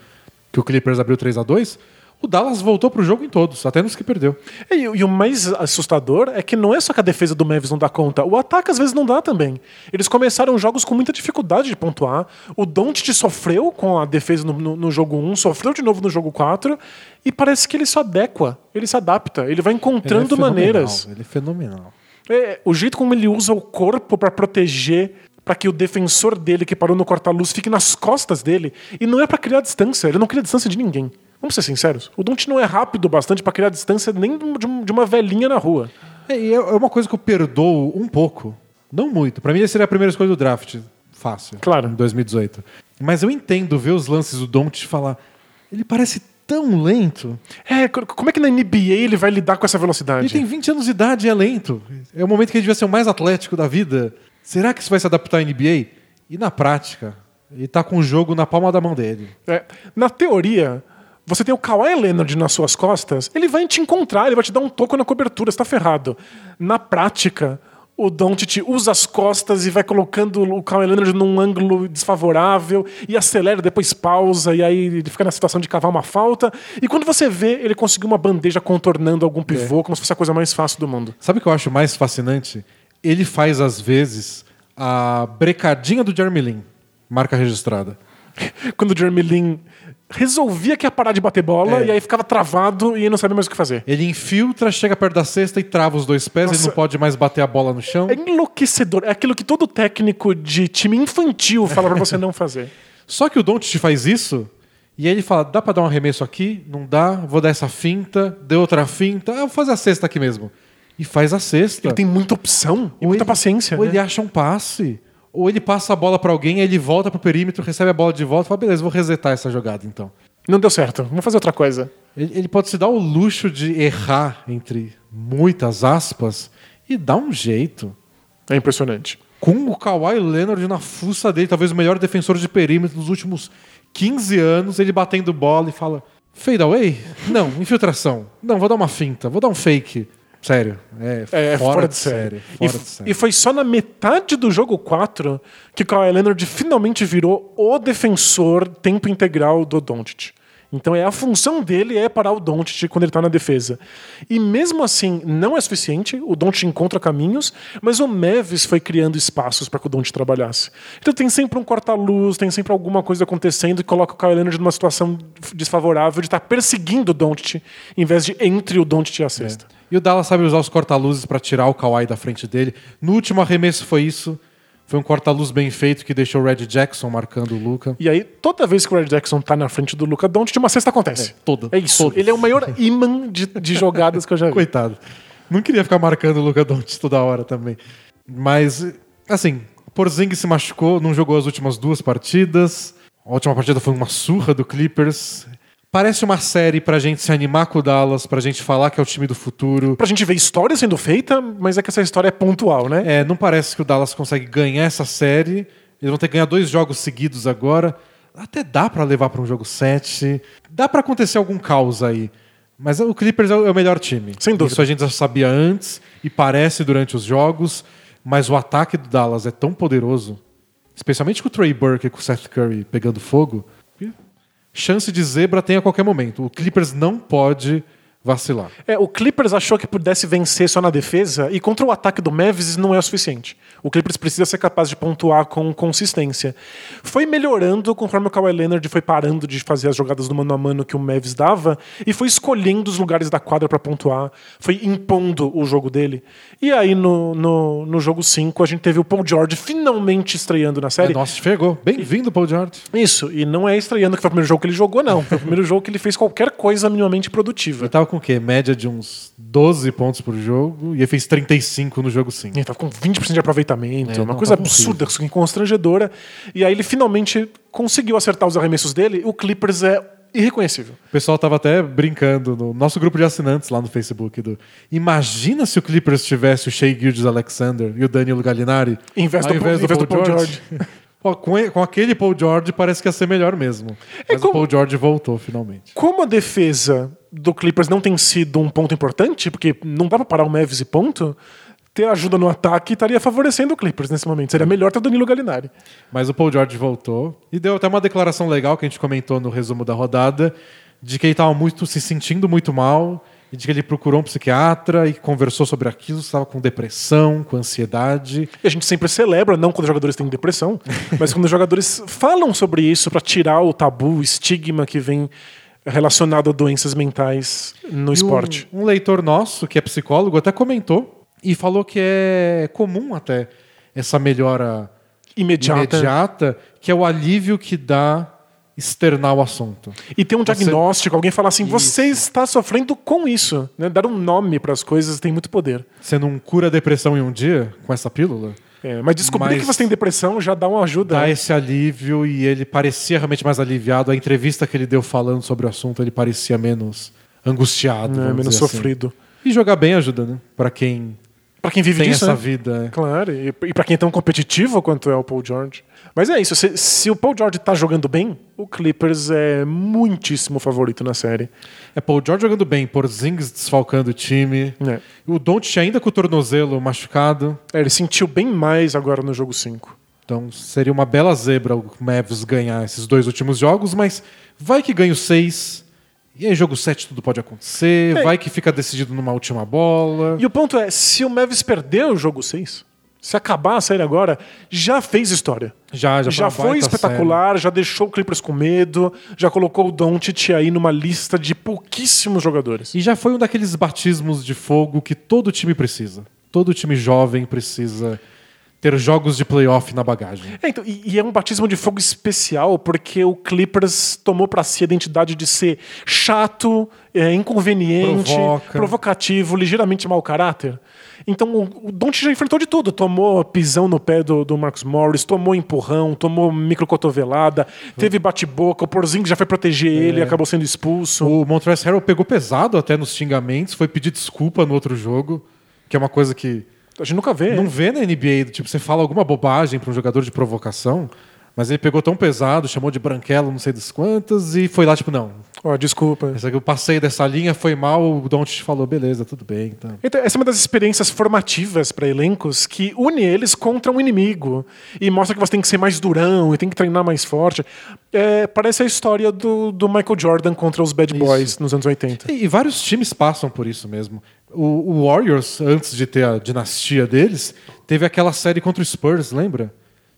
que o Clippers abriu 3 a 2 o Dallas voltou pro jogo em todos, até nos que perdeu. E, e o mais assustador é que não é só que a defesa do Mavis não dá conta, o ataque às vezes não dá também. Eles começaram jogos com muita dificuldade de pontuar. O Doncic sofreu com a defesa no, no- no jogo 1, sofreu de novo no jogo 4, e parece que ele se adequa, ele se adapta, ele vai Ele é encontrando maneiras. Ele é fenomenal. É, o jeito como ele usa o corpo pra proteger, pra que o defensor dele que parou no corta-luz fique nas costas dele, e não é pra criar distância, ele não cria distância de ninguém. Vamos ser sinceros, o Doncic não é rápido bastante pra criar distância nem de um- uma velhinha na rua. É, e é é uma coisa que eu perdoo um pouco. Não muito. Pra mim, essa seria a primeira escolha do draft. Fácil. Claro. Em 2018. Mas eu entendo ver os lances do Don't falar. Ele parece tão lento. É, co- como é que na NBA ele vai lidar com essa velocidade? Ele tem 20 anos de idade e é lento. É o momento que ele devia ser o mais atlético da vida. Será que isso vai se adaptar à NBA? E na prática, ele tá com o jogo na palma da mão dele. É, na teoria, você tem o Kawhi Leonard nas suas costas, ele vai te encontrar, ele vai te dar um toco na cobertura, você tá ferrado. Na prática, o Doncic usa as costas e vai colocando o Kawhi Leonard num ângulo desfavorável e acelera, depois pausa e aí ele fica na situação de cavar uma falta. E quando você vê, ele conseguiu uma bandeja contornando algum pivô, como se fosse a coisa mais fácil do mundo. Sabe o que eu acho mais fascinante? Ele faz, às vezes, a brecadinha do Jeremy Lin. Marca registrada. [LAUGHS] Quando o Jeremy Lin resolvia que ia parar de bater bola É. e aí ficava travado e não sabia mais o que fazer. Ele infiltra, chega perto da cesta e trava os dois pés. Nossa. Ele não pode mais bater a bola no chão. É enlouquecedor. É aquilo que todo técnico de time infantil fala pra você não fazer. [LAUGHS] Só que o Doncic faz isso e aí ele fala: dá pra dar um arremesso aqui? Não dá. Vou dar essa finta. Deu outra finta. Ah, vou fazer a cesta aqui mesmo. E faz a cesta. Ele tem muita opção e Ou muita ele- paciência. Ou né? ele acha um passe. Ou ele passa a bola pra alguém, aí ele volta pro perímetro, recebe a bola de volta e fala: beleza, vou resetar essa jogada então. Não deu certo. Vamos fazer outra coisa. Ele, ele pode se dar o luxo de errar, entre muitas aspas, e dar um jeito. É impressionante. Com o Kawhi Leonard na fuça dele, talvez o melhor defensor de perímetro dos últimos 15 anos, ele batendo bola e fala: fade away? Não, infiltração. Não, vou dar uma finta, vou dar um fake. Sério, é, É, fora, de série. E, Fora de série. e foi só na metade do jogo 4 que o Kawhi Leonard finalmente virou o defensor tempo integral do Doncic. Então é a função dele é parar o Doncic quando ele tá na defesa. E mesmo assim, não é suficiente, o Doncic encontra caminhos, mas o Mavis foi criando espaços para que o Doncic trabalhasse. Então tem sempre um corta-luz, tem sempre alguma coisa acontecendo que coloca o Kawhi Leonard numa situação desfavorável de estar perseguindo o Doncic em vez de entre o Doncic e a cesta. E o Dallas sabe usar os corta-luzes pra tirar o Kawhi da frente dele. No último arremesso foi isso. Foi um corta-luz bem feito que deixou o Red Jackson marcando o Luca. E aí, toda vez que o Red Jackson tá na frente do Luca Doncic, uma cesta acontece. É, toda- É isso. todas. Ele é o maior imã de, de jogadas que eu já vi. Coitado. Não queria ficar marcando o Luca Doncic toda hora também. Mas, assim, o Porzingis se machucou, não jogou as últimas duas partidas. A última partida foi uma surra do Clippers. Parece uma série pra gente se animar com o Dallas, pra gente falar que é o time do futuro. Pra gente ver história sendo feita, mas é que essa história é pontual, né? É, não parece que o Dallas consegue ganhar essa série. Eles vão ter que ganhar dois jogos seguidos agora. Até dá pra levar pra um jogo 7. Dá pra acontecer algum caos aí. Mas o Clippers é o é o melhor time. Sem dúvida. Isso a gente já sabia antes e parece durante os jogos. Mas o ataque do Dallas é tão poderoso, especialmente com o Trey Burke e com o Seth Curry pegando fogo. Chance de zebra tem a qualquer momento. O Clippers não pode vacilar. É, o Clippers achou que pudesse vencer só na defesa e contra o ataque do Mavis não é o suficiente. O Clippers precisa ser capaz de pontuar com consistência. Foi melhorando conforme o Kawhi Leonard foi parando de fazer as jogadas do mano a mano que o Mavis dava e foi escolhendo os lugares da quadra para pontuar, foi impondo o jogo dele. E aí no, no, no jogo 5 a gente teve o Paul George finalmente estreando na série. É, nossa, chegou. Bem-vindo, Paul George. Isso, e não é estreando que foi o primeiro jogo que ele jogou, não. Foi o primeiro [LAUGHS] jogo que ele fez qualquer coisa minimamente produtiva. Ele tava com o quê? Média de uns 12 pontos por jogo e ele fez 35 no jogo 5. Ele tava com 20% de aproveitamento, É, uma não, coisa absurda, assim, constrangedora. E aí ele finalmente conseguiu acertar os arremessos dele. O Clippers é irreconhecível. O pessoal tava até brincando no nosso grupo de assinantes lá no Facebook. Do, Imagina se o Clippers tivesse o Shea Gildes Alexander e o Danilo Gallinari Em vez ao do- invés em vez do Paul [LAUGHS] Pô, com, com aquele Paul George parece que ia ser melhor mesmo. Mas como- o Paul George voltou finalmente. Como a defesa do Clippers não tem sido um ponto importante, porque não dá pra parar o Mavis e ponto, ter ajuda no ataque estaria favorecendo o Clippers nesse momento. Seria melhor ter o Danilo Gallinari. Mas o Paul George voltou e deu até uma declaração legal que a gente comentou no resumo da rodada de que ele estava muito se sentindo muito mal e de que ele procurou um psiquiatra e conversou sobre aquilo, estava com depressão, com ansiedade. E a gente sempre celebra, não quando os jogadores têm depressão, [LAUGHS] mas quando os jogadores falam sobre isso pra tirar o tabu, o estigma que vem relacionado a doenças mentais no E esporte. Um, um leitor nosso, que é psicólogo, até comentou e falou que é comum até essa melhora Imediata. imediata, que é o alívio que dá externar o assunto. E ter um Você- diagnóstico, alguém falar assim, você está sofrendo com isso. Né? Dar um nome para as coisas tem muito poder. Você não cura a depressão em um dia com essa pílula? É, mas descobrir Mas- que você tem depressão já dá uma ajuda. dá né? esse alívio e ele parecia realmente mais aliviado. A entrevista que ele deu falando sobre o assunto, ele parecia menos angustiado. É, menos assim. sofrido. E jogar bem ajuda, né? Pra quem Pra quem vive tem disso, essa né? vida. é. Claro, e, e para quem é tão competitivo quanto é o Paul George. Mas é isso, se, se o Paul George tá jogando bem, o Clippers é muitíssimo favorito na série. É Paul George jogando bem, Porzingis desfalcando o time. É. O Doncic ainda com o tornozelo machucado. É, ele sentiu bem mais agora no jogo 5. Então seria uma bela zebra o Mavs ganhar esses dois últimos jogos, mas vai que ganha o seis. E aí, jogo 7 tudo pode acontecer. É. Vai que fica decidido numa última bola. E o ponto é, se o Mavis perder o jogo 6, se acabar a série agora, já fez história. Já, já, Já, foi, espetacular, já deixou o Clippers com medo, já colocou o Doncic aí numa lista de pouquíssimos jogadores. E já foi um daqueles batismos de fogo que todo time precisa. Todo time jovem precisa ter jogos de playoff na bagagem. É, então, e, e é um batismo de fogo especial porque o Clippers tomou pra si a identidade de ser chato, é, inconveniente, Provoca. provocativo, ligeiramente mau caráter. Então o, o Doncic já enfrentou de tudo. Tomou pisão no pé do, do Marcus Morris, tomou empurrão, tomou microcotovelada, teve bate-boca, o Porzingis já foi proteger ele e acabou sendo expulso. O Montrezl Harrell pegou pesado até nos xingamentos, foi pedir desculpa no outro jogo, que é uma coisa que A gente nunca vê. não vê na NBA, tipo, você fala alguma bobagem para um jogador de provocação, mas ele pegou tão pesado, chamou de branquelo, não sei das quantas, e foi lá, tipo, não. Ó, desculpa. Essa aqui eu passei dessa linha, foi mal, o Doncic falou, beleza, tudo bem. Então. Então, essa é uma das experiências formativas para elencos que une eles contra um inimigo e mostra que você tem que ser mais durão e tem que treinar mais forte. É, parece a história do, do Michael Jordan contra os Bad Isso. Boys nos anos 80. E, e vários times passam por isso mesmo. O, o Warriors, antes de ter a dinastia deles, teve aquela série contra o Spurs, lembra?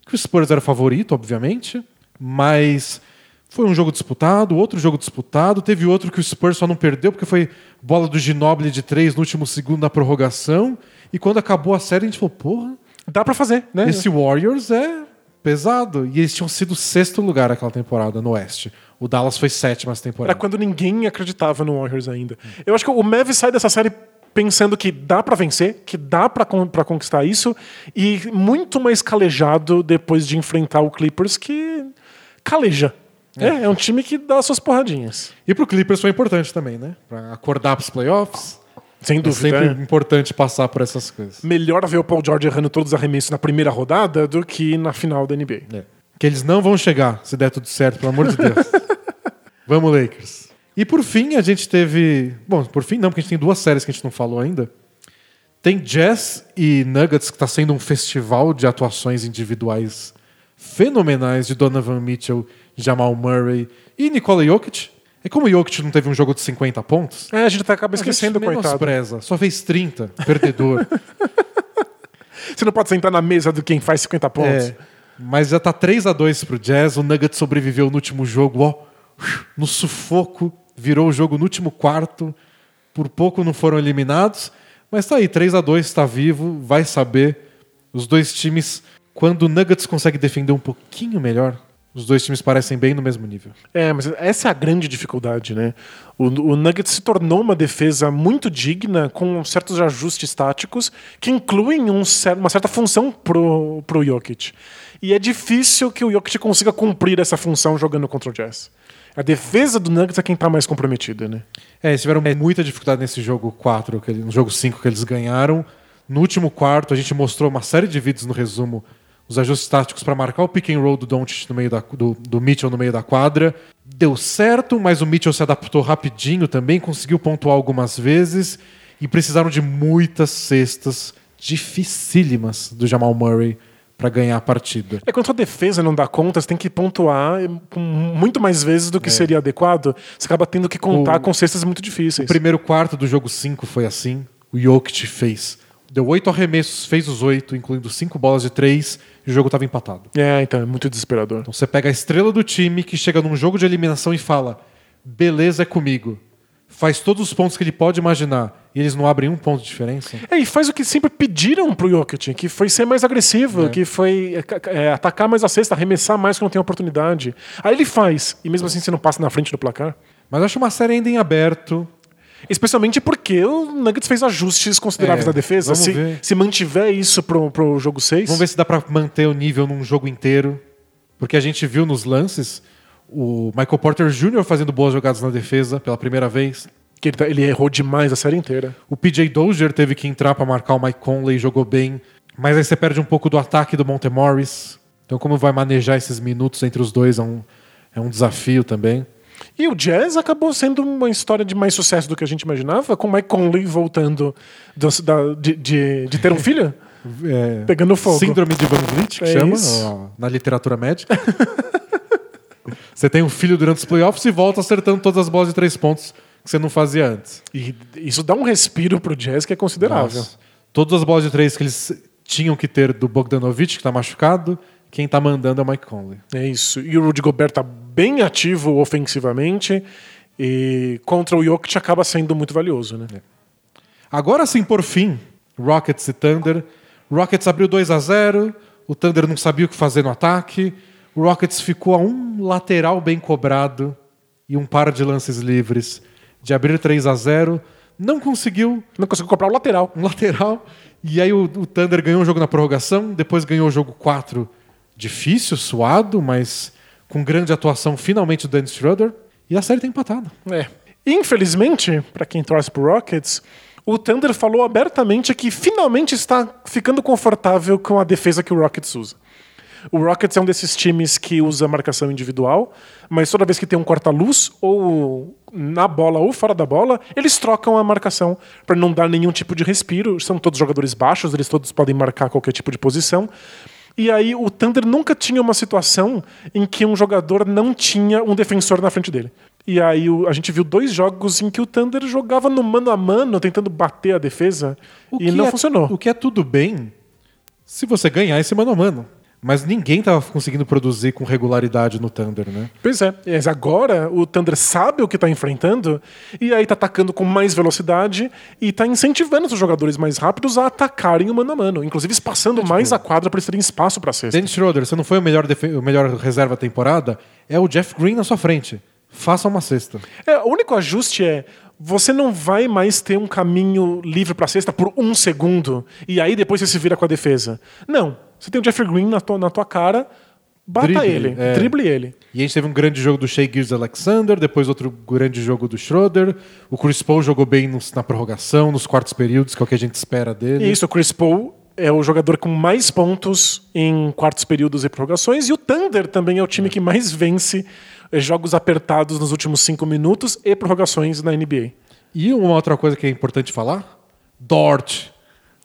Que o Spurs era o favorito, obviamente, mas foi um jogo disputado, outro jogo disputado, teve outro que o Spurs só não perdeu porque foi bola do Ginobili de três no último segundo na prorrogação. E quando acabou a série, a gente falou, porra, Dá para fazer, né? esse Warriors é pesado. E eles tinham sido sexto lugar aquela temporada no Oeste. O Dallas foi sétima essa temporada. Era quando ninguém acreditava no Warriors ainda. Eu acho que o Mavis sai dessa série pensando que dá pra vencer, que dá con- pra conquistar isso e muito mais calejado depois de enfrentar o Clippers que caleja. É, é um time que dá suas porradinhas. E pro Clippers foi importante também, né? Pra acordar pros playoffs. Sem É dúvida. sempre é. importante passar por essas coisas. Melhor ver o Paul George errando todos os arremessos na primeira rodada do que na final da NBA. É. Que eles não vão chegar, se der tudo certo, pelo amor de Deus. [LAUGHS] Vamos, Lakers. E por fim, a gente teve. Bom, por fim não, porque a gente tem duas séries que a gente não falou ainda. Tem Jazz e Nuggets, que está sendo um festival de atuações individuais fenomenais de Donovan Mitchell, Jamal Murray e Nikola Jokic. É como o Jokic não teve um jogo de 50 pontos, É, a gente acaba esquecendo, a gente coitado. Só fez 30, perdedor. [LAUGHS] Você não pode sentar na mesa do quem faz 50 pontos. É, mas já tá 3 a 2 pro Jazz. O Nuggets sobreviveu no último jogo, ó, no sufoco, virou o jogo no último quarto. Por pouco não foram eliminados, mas tá aí, 3 a 2 está vivo, vai saber. Os dois times, quando o Nuggets consegue defender um pouquinho melhor, Os dois times parecem bem no mesmo nível. É, mas essa é a grande dificuldade, né? O, o Nuggets se tornou uma defesa muito digna, com certos ajustes táticos, que incluem um uma certa função pro, pro Jokic. E é difícil que o Jokic consiga cumprir essa função jogando contra o Jazz. A defesa do Nuggets é quem está mais comprometida, né? É, eles tiveram muita dificuldade nesse jogo 4, que, no jogo 5 que eles ganharam. No último quarto, a gente mostrou uma série de vídeos no resumo os ajustes táticos para marcar o pick and roll do Doncic no meio da, do, do Mitchell no meio da quadra. Deu certo, mas o Mitchell se adaptou rapidinho também, conseguiu pontuar algumas vezes e precisaram de muitas cestas dificílimas do Jamal Murray para ganhar a partida. É quando a defesa não dá conta, você tem que pontuar muito mais vezes do que é. seria adequado. Você acaba tendo que contar o, com cestas muito difíceis. O primeiro quarto do jogo 5 foi assim. O Jokic fez. Deu oito arremessos, fez os oito, incluindo cinco bolas de três, e o jogo estava empatado. É, então é muito desesperador. Então você pega a estrela do time que chega num jogo de eliminação e fala: beleza, é comigo faz todos os pontos que ele pode imaginar e eles não abrem um ponto de diferença. É, e faz o que sempre pediram pro Jokic, que foi ser mais agressivo, é. que foi é, é atacar mais a cesta, arremessar mais quando tem oportunidade. Aí ele faz, e mesmo assim você não passa na frente do placar. Mas eu acho uma série ainda em aberto. Especialmente porque o Nuggets fez ajustes consideráveis é, na defesa. Se, se, mantiver isso pro, pro jogo 6. Vamos ver se dá para manter o nível num jogo inteiro. Porque a gente viu nos lances o Michael Porter Jr. fazendo boas jogadas na defesa pela primeira vez. Que ele, ele errou demais a série inteira. O PJ Dozier teve que entrar para marcar o Mike Conley, jogou bem. Mas aí você perde um pouco do ataque do Monte Morris. Então, como vai manejar esses minutos entre os dois é um, é um desafio também. E o Jazz acabou sendo uma história de mais sucesso do que a gente imaginava, com o Mike Conley voltando do, da, de, de, de, ter um filho. [LAUGHS] É, Pegando fogo. Síndrome de Van Vliet, que é chama ó, na literatura médica. [LAUGHS] Você tem um filho durante os playoffs e volta acertando todas as bolas de três pontos que você não fazia antes. E isso dá um respiro pro Jazz que é considerável. Nossa. Todas as bolas de três que eles tinham que ter do Bogdanovich, que está machucado, quem está mandando é o Mike Conley. É isso. E o Rudy Gobert está bem ativo ofensivamente e contra o Jokic acaba sendo muito valioso, né? É. Agora sim, por fim, Rockets e Thunder. Rockets abriu 2 a 0 o Thunder não sabia o que fazer no ataque. O Rockets ficou a um lateral bem cobrado e um par de lances livres de abrir 3 a 0 Não conseguiu. Não conseguiu comprar o lateral. Um lateral. E aí o, o Thunder ganhou o jogo na prorrogação, depois ganhou o jogo 4 difícil, suado, mas com grande atuação finalmente do Dennis Schroeder. E a série tem empatado. É. Infelizmente, para quem torce pro Rockets, o Thunder falou abertamente que finalmente está ficando confortável com a defesa que o Rockets usa. O Rockets é um desses times que usa marcação individual, mas toda vez que tem um corta-luz, ou na bola ou fora da bola, eles trocam a marcação para não dar nenhum tipo de respiro. São todos jogadores baixos, eles todos podem marcar qualquer tipo de posição. E aí o Thunder nunca tinha uma situação em que um jogador não tinha um defensor na frente dele. E aí a gente viu dois jogos em que o Thunder jogava no mano a mano, tentando bater a defesa, o e não é, funcionou. O que é tudo bem se você ganhar esse mano a mano. Mas ninguém estava conseguindo produzir com regularidade no Thunder, né? Pois é. Mas agora o Thunder sabe o que está enfrentando e aí está atacando com mais velocidade e está incentivando os jogadores mais rápidos a atacarem o mano a mano. Inclusive espaçando é, tipo, mais a quadra para eles terem espaço para cesta. Dennis Schroeder, você não foi o melhor, o melhor reserva temporada? É o Jeff Green na sua frente. Faça uma cesta. É, o único ajuste é você não vai mais ter um caminho livre para a cesta por um segundo e aí depois você se vira com a defesa. Não. Você tem o Jeffrey Green na tua, na tua cara, bata drible, ele, é. drible ele. E a gente teve um grande jogo do Shea Gears Alexander, depois outro grande jogo do Schroeder. O Chris Paul jogou bem nos, na prorrogação, nos quartos períodos, que é o que a gente espera dele. Isso, o Chris Paul é o jogador com mais pontos em quartos períodos e prorrogações, e o Thunder também é o time que mais vence eh, jogos apertados nos últimos cinco minutos e prorrogações na NBA. E uma outra coisa que é importante falar: Dort.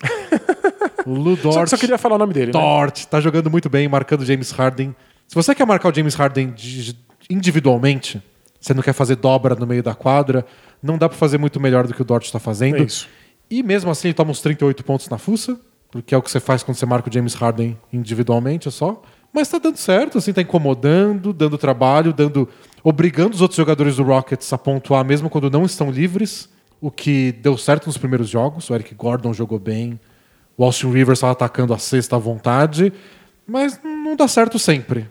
[LAUGHS] O Lu Dort. Só, só queria falar o nome dele. Né? Dort, né? tá jogando muito bem, marcando James Harden. Se você quer marcar o James Harden individualmente, você não quer fazer dobra no meio da quadra, não dá para fazer muito melhor do que o Dort está fazendo. É isso. E mesmo assim ele toma uns 38 pontos na fuça, porque é o que você faz quando você marca o James Harden individualmente, é só. Mas tá dando certo, assim, tá incomodando, dando trabalho, dando. obrigando os outros jogadores do Rockets a pontuar mesmo quando não estão livres. O que deu certo nos primeiros jogos. O Eric Gordon jogou bem. O Austin Rivers estava atacando a sexta à vontade, mas não dá certo sempre.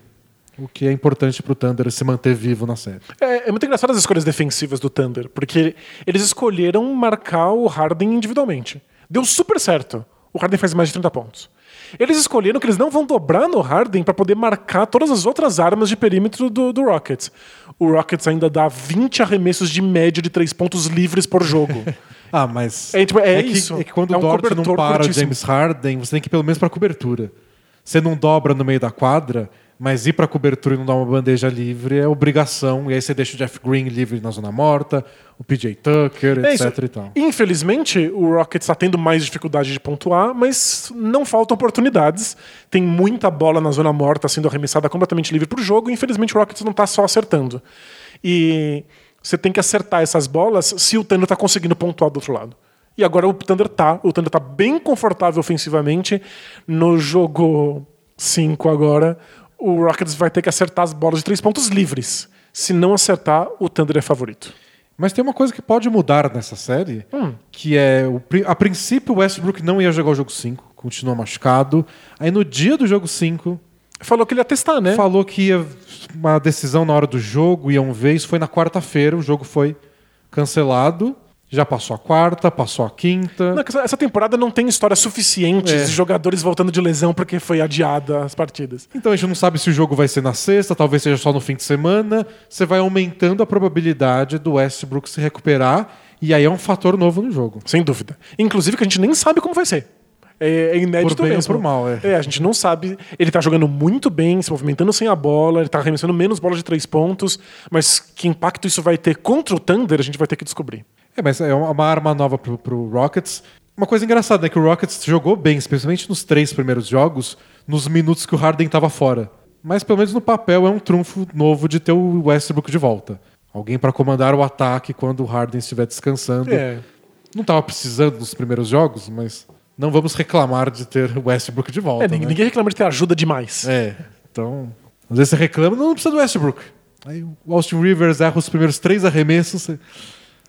o que é importante pro Thunder se manter vivo na série. É, é muito engraçado as escolhas defensivas do Thunder, porque eles escolheram marcar o Harden individualmente. Deu super certo. O Harden faz mais de 30 pontos. Eles escolheram que eles não vão dobrar no Harden para poder marcar todas as outras armas de perímetro do, do Rockets. O Rockets ainda dá 20 arremessos de média de 3 pontos livres por jogo. [LAUGHS] Ah, mas. É, tipo, é que, isso. é que quando É o um Dort não para o. James Harden, você tem que ir pelo menos pra cobertura. Você não dobra no meio da quadra, mas ir pra cobertura e não dar uma bandeja livre é obrigação. E aí você deixa o Jeff Green livre na zona morta, o PJ Tucker, É etc e tal. Infelizmente, o Rockets está tendo mais dificuldade de pontuar, mas não faltam oportunidades. Tem muita bola na zona morta sendo arremessada completamente livre para o jogo. e Infelizmente, o Rockets não está só acertando. E você tem que acertar essas bolas se o Thunder está conseguindo pontuar do outro lado. E agora o Thunder tá. O Thunder tá bem confortável ofensivamente. No jogo 5 agora, o Rockets vai ter que acertar as bolas de três pontos livres. Se não acertar, o Thunder é favorito. Mas tem uma coisa que pode mudar nessa série, Hum. que é, o, a princípio o Westbrook não ia jogar o jogo 5, continua machucado. Aí no dia do jogo 5, Falou que ele ia testar, né? falou que ia uma decisão na hora do jogo, iam ver, isso foi na quarta-feira, o jogo foi cancelado. Já passou a quarta, passou a quinta. Não, essa- temporada não tem histórias suficientes É. de jogadores voltando de lesão porque foi adiada as partidas. Então a gente não sabe se o jogo vai ser na sexta, talvez seja só no fim de semana. Você vai aumentando a probabilidade do Westbrook se recuperar, e aí é um fator novo no jogo. Sem dúvida. Inclusive que a gente nem sabe como vai ser. É, é inédito Por bem ou mesmo. por mal, é. a gente não sabe. Ele tá jogando muito bem, se movimentando sem a bola, ele tá arremessando menos bolas de três pontos, mas que impacto isso vai ter contra o Thunder, a gente vai ter que descobrir. É, mas é uma arma nova pro, pro Rockets. Uma coisa engraçada é que o Rockets jogou bem, especialmente nos três primeiros jogos, nos minutos que o Harden estava fora. Mas pelo menos no papel é um trunfo novo de ter o Westbrook de volta. Alguém para comandar o ataque quando o Harden estiver descansando. É. Não estava precisando nos primeiros jogos, mas não vamos reclamar de ter o Westbrook de volta. É, ninguém, né? reclama de ter ajuda demais. É, então. Às vezes você reclama, não, não precisa do Westbrook. Aí o Austin Rivers erra os primeiros três arremessos. você-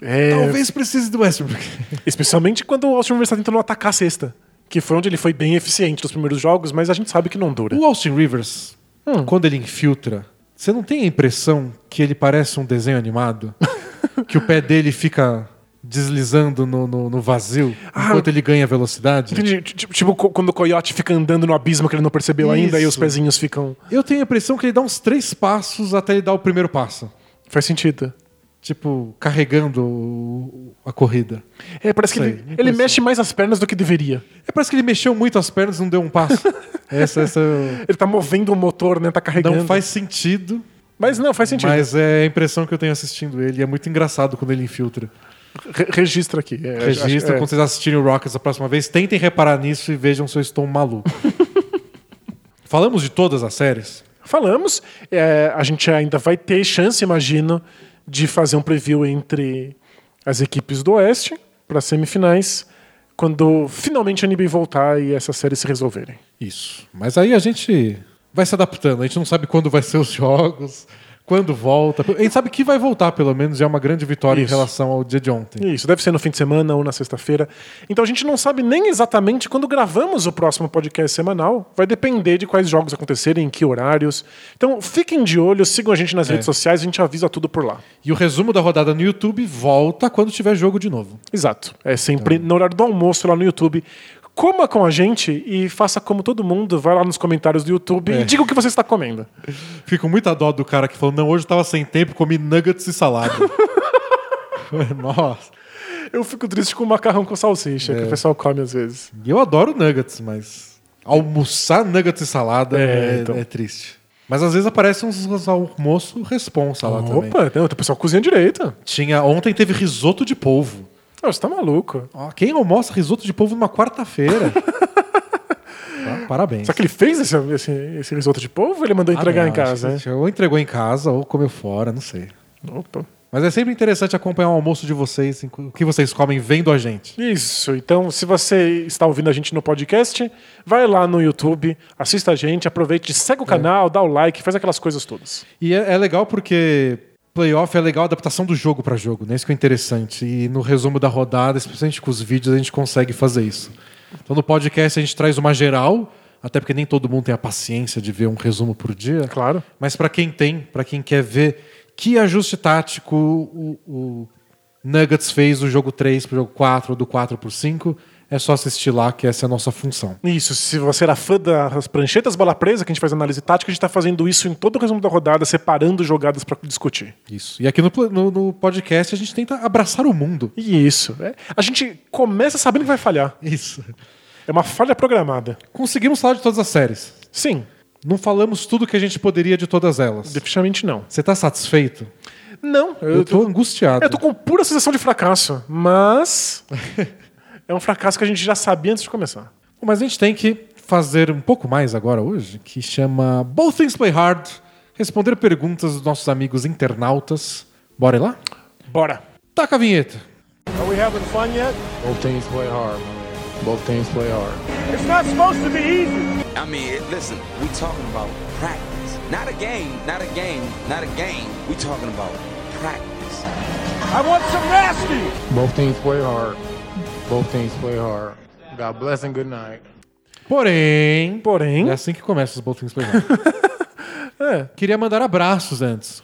É, Talvez precise do Westbrook. [LAUGHS] Especialmente quando o Austin Rivers tá tentando atacar a cesta. Que foi onde ele foi bem eficiente nos primeiros jogos, mas a gente sabe que não dura. O Austin Rivers, Hum. quando ele infiltra, você não tem a impressão que ele parece um desenho animado? [LAUGHS] que o pé dele fica deslizando no, no- no vazio Ah, enquanto ele ganha velocidade? Entendi. Tipo, quando o coiote fica andando no abismo que ele não percebeu ainda e os Isso. pezinhos ficam. Eu tenho a impressão que ele dá uns três passos até ele dar o primeiro passo. Faz sentido. Tipo, carregando a corrida. É, parece que Sei, ele, ele impressão. mexe mais as pernas do que deveria. É, parece que ele mexeu muito as pernas e não deu um passo. [LAUGHS] essa, essa Ele tá movendo o motor, né? Tá carregando. não faz sentido, Mas não, faz sentido. mas é a impressão que eu tenho assistindo ele. É muito engraçado quando ele infiltra. Re- registra aqui. É, acho- Registra é. quando vocês assistirem o Rockets a próxima vez. Tentem reparar nisso e vejam se eu estou maluco. [LAUGHS] Falamos de todas as séries. Falamos. é, a gente ainda vai ter chance, imagino, de fazer um preview entre as equipes do Oeste para semifinais, quando finalmente a NBA voltar e essas séries se resolverem. Isso. Mas aí a gente vai se adaptando. A gente não sabe quando vai ser os jogos, quando volta. A gente sabe que vai voltar, pelo menos, é uma grande vitória Isso. em relação ao dia de ontem. Isso, deve ser no fim de semana ou na sexta-feira. Então a gente não sabe nem exatamente quando gravamos o próximo podcast semanal. Vai depender de quais jogos acontecerem, em que horários. Então fiquem de olho, sigam a gente nas É. redes sociais, a gente avisa tudo por lá. E o resumo da rodada no YouTube volta quando tiver jogo de novo. Exato. É sempre no horário do almoço lá no YouTube. Coma com a gente e faça como todo mundo. Vai lá nos comentários do YouTube É. e diga o que você está comendo. [LAUGHS] Fico muito a dó do cara que falou: não, hoje eu tava sem tempo, comi nuggets e salada. [LAUGHS] Nossa. Eu fico triste com o macarrão com salsicha, É. que o pessoal come às vezes. E eu adoro nuggets, mas almoçar nuggets e salada É, é, então. é triste. Mas às vezes aparecem uns, uns almoço responsa lá também. Opa, o pessoal cozinha direito. Tinha, ontem teve risoto de polvo. Ah, você tá maluco. Ó, quem almoça risoto de polvo numa quarta-feira? Tá, [LAUGHS] Parabéns. Será que ele fez esse, esse, esse risoto de polvo ou ele mandou entregar Ah, em não, casa? acho né? Ou entregou em casa ou comeu fora, não sei. Opa. Mas é sempre interessante acompanhar o almoço de vocês, o que vocês comem vendo a gente. Isso, então se você está ouvindo a gente no podcast, vai lá no YouTube, assista a gente, aproveite, segue o canal, dá o like, faz aquelas coisas todas. E é, é legal porque playoff é legal a adaptação do jogo para jogo, né? Isso que é interessante. E no resumo da rodada, especialmente com os vídeos, a gente consegue fazer isso. Então no podcast a gente traz uma geral, até porque nem todo mundo tem a paciência de ver um resumo por dia. Claro. Mas para quem tem, para quem quer ver que ajuste tático o, o Nuggets fez do jogo 3 pro jogo 4 ou do 4 pro 5, é só assistir lá que essa é a nossa função. Isso, se você era fã das pranchetas bola presa, que a gente faz análise tática, a gente está fazendo isso em todo o resumo da rodada, separando jogadas para discutir. Isso. E aqui no, no, no, podcast a gente tenta abraçar o mundo. Isso. É. A gente começa sabendo que vai falhar. Isso. É uma falha programada. Conseguimos falar de todas as séries. Sim. Não falamos tudo que a gente poderia de todas elas. Definitivamente não. Você tá satisfeito? Não. Eu, eu tô, tô angustiado. Eu tô com pura sensação de fracasso. Mas. [LAUGHS] é um fracasso que a gente já sabia antes de começar. Mas a gente tem que fazer um pouco mais agora hoje, que chama Both Things Play Hard responder perguntas dos nossos amigos internautas. Bora lá? Bora. Taca a vinheta. Are we having fun yet? Both teams play hard, Both teams play hard. It's not supposed to be easy. I mean, listen, we talking about practice. Not a game, not a game, not a game. We talking about practice. I want some nasty. Both teams play hard. Both teams play hard. God bless and good night. Porém, porém, é assim que começa os Both Teams Play Hard. [LAUGHS] é. Queria mandar abraços antes.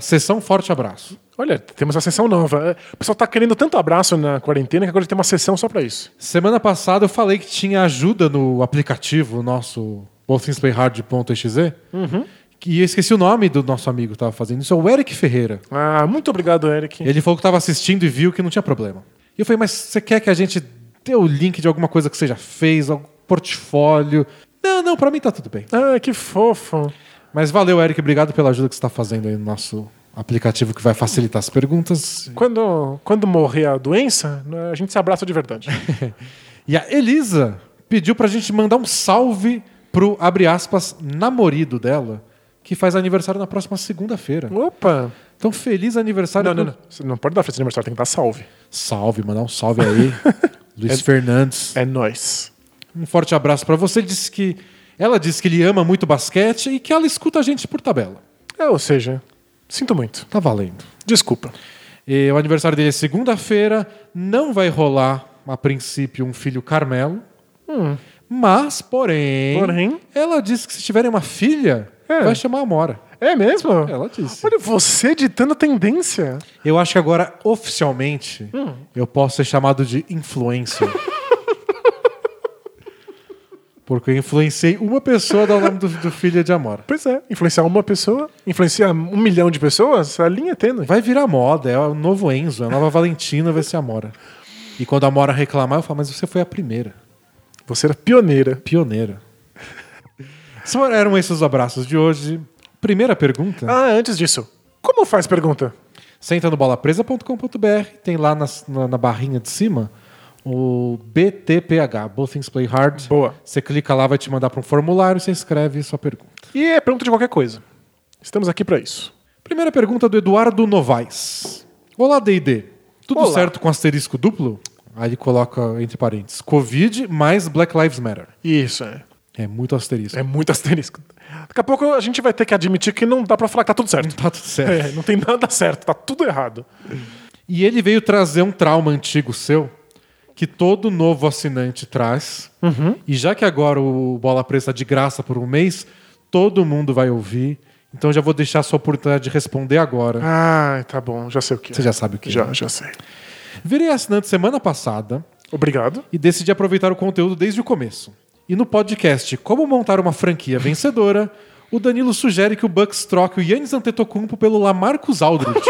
Sessão Forte Abraço. Olha, temos uma sessão nova. O pessoal tá querendo tanto abraço na quarentena que agora tem uma sessão só para isso. Semana passada eu falei que tinha ajuda no aplicativo nosso bothingsPlayHard.exe. Uhum. E eu esqueci o nome do nosso amigo que tava fazendo isso, é o Eric Ferreira. Ah, muito obrigado, Eric. Ele falou que tava assistindo e viu que não tinha problema. E eu falei, mas você quer que a gente dê o link de alguma coisa que você já fez, algum portfólio? Não, não, para mim tá tudo bem. Ah, que fofo. Mas valeu, Eric, obrigado pela ajuda que você está fazendo aí no nosso aplicativo que vai facilitar as perguntas. Quando, quando morrer a doença, a gente se abraça de verdade. [LAUGHS] e a Elisa pediu pra gente mandar um salve pro, abre aspas, namorado dela, que faz aniversário na próxima segunda-feira. Opa! Então, feliz aniversário. Não, não, não. Você não pode dar feliz aniversário, tem que dar salve. Salve, mandar um salve aí. [LAUGHS] Luiz é, Fernandes. É nós. Um forte abraço para você. Disse que ela disse que ele ama muito basquete e que ela escuta a gente por tabela. É, ou seja, sinto muito. Tá valendo. Desculpa. E o aniversário dele é segunda-feira. Não vai rolar, a princípio, um filho Carmelo. Hum. Mas, porém, porém, ela disse que se tiverem uma filha, é. vai chamar a Mora. É mesmo? Ela disse. Olha, você ditando a tendência. Eu acho que agora, oficialmente, hum. eu posso ser chamado de influencer. [LAUGHS] Porque eu influenciei uma pessoa a dar o nome do, do filho de Amora. Pois é, influenciar uma pessoa, influenciar um milhão de pessoas, a linha é tendo. Vai virar moda, é o novo Enzo, a nova Valentina vai ser Amora. E quando a Amora reclamar, eu falo, mas você foi a primeira. Você era pioneira. Pioneira. Eram esses os abraços de hoje. Primeira pergunta. Ah, antes disso, como faz pergunta? Você entra no bolapresa.com.br, tem lá na, na, na barrinha de cima o BTPH, Both Things Play Hard. Boa. Você clica lá, vai te mandar para um formulário, você escreve sua pergunta. E é pergunta de qualquer coisa. Estamos aqui para isso. Primeira pergunta do Eduardo Novaes. Olá, D&D. Tudo Olá. certo com asterisco duplo? Aí ele coloca entre parênteses, Covid mais Black Lives Matter. Isso, é. É muito asterisco. É muito asterisco. Daqui a pouco a gente vai ter que admitir que não dá para falar que tá tudo certo. Tá tudo certo. É, não tem nada certo, tá tudo errado. E ele veio trazer um trauma antigo seu, que todo novo assinante traz. Uhum. E já que agora o Bola Presa está de graça por um mês, todo mundo vai ouvir. Então já vou deixar a sua oportunidade de responder agora. Ah, tá bom, já sei o que. Você já sabe o que. Já, é. já sei. Virei assinante semana passada. Obrigado. E decidi aproveitar o conteúdo desde o começo. E no podcast Como Montar uma Franquia Vencedora, o Danilo sugere que o Bucks troque o Yannis Antetokounmpo pelo Lamarcus Aldridge.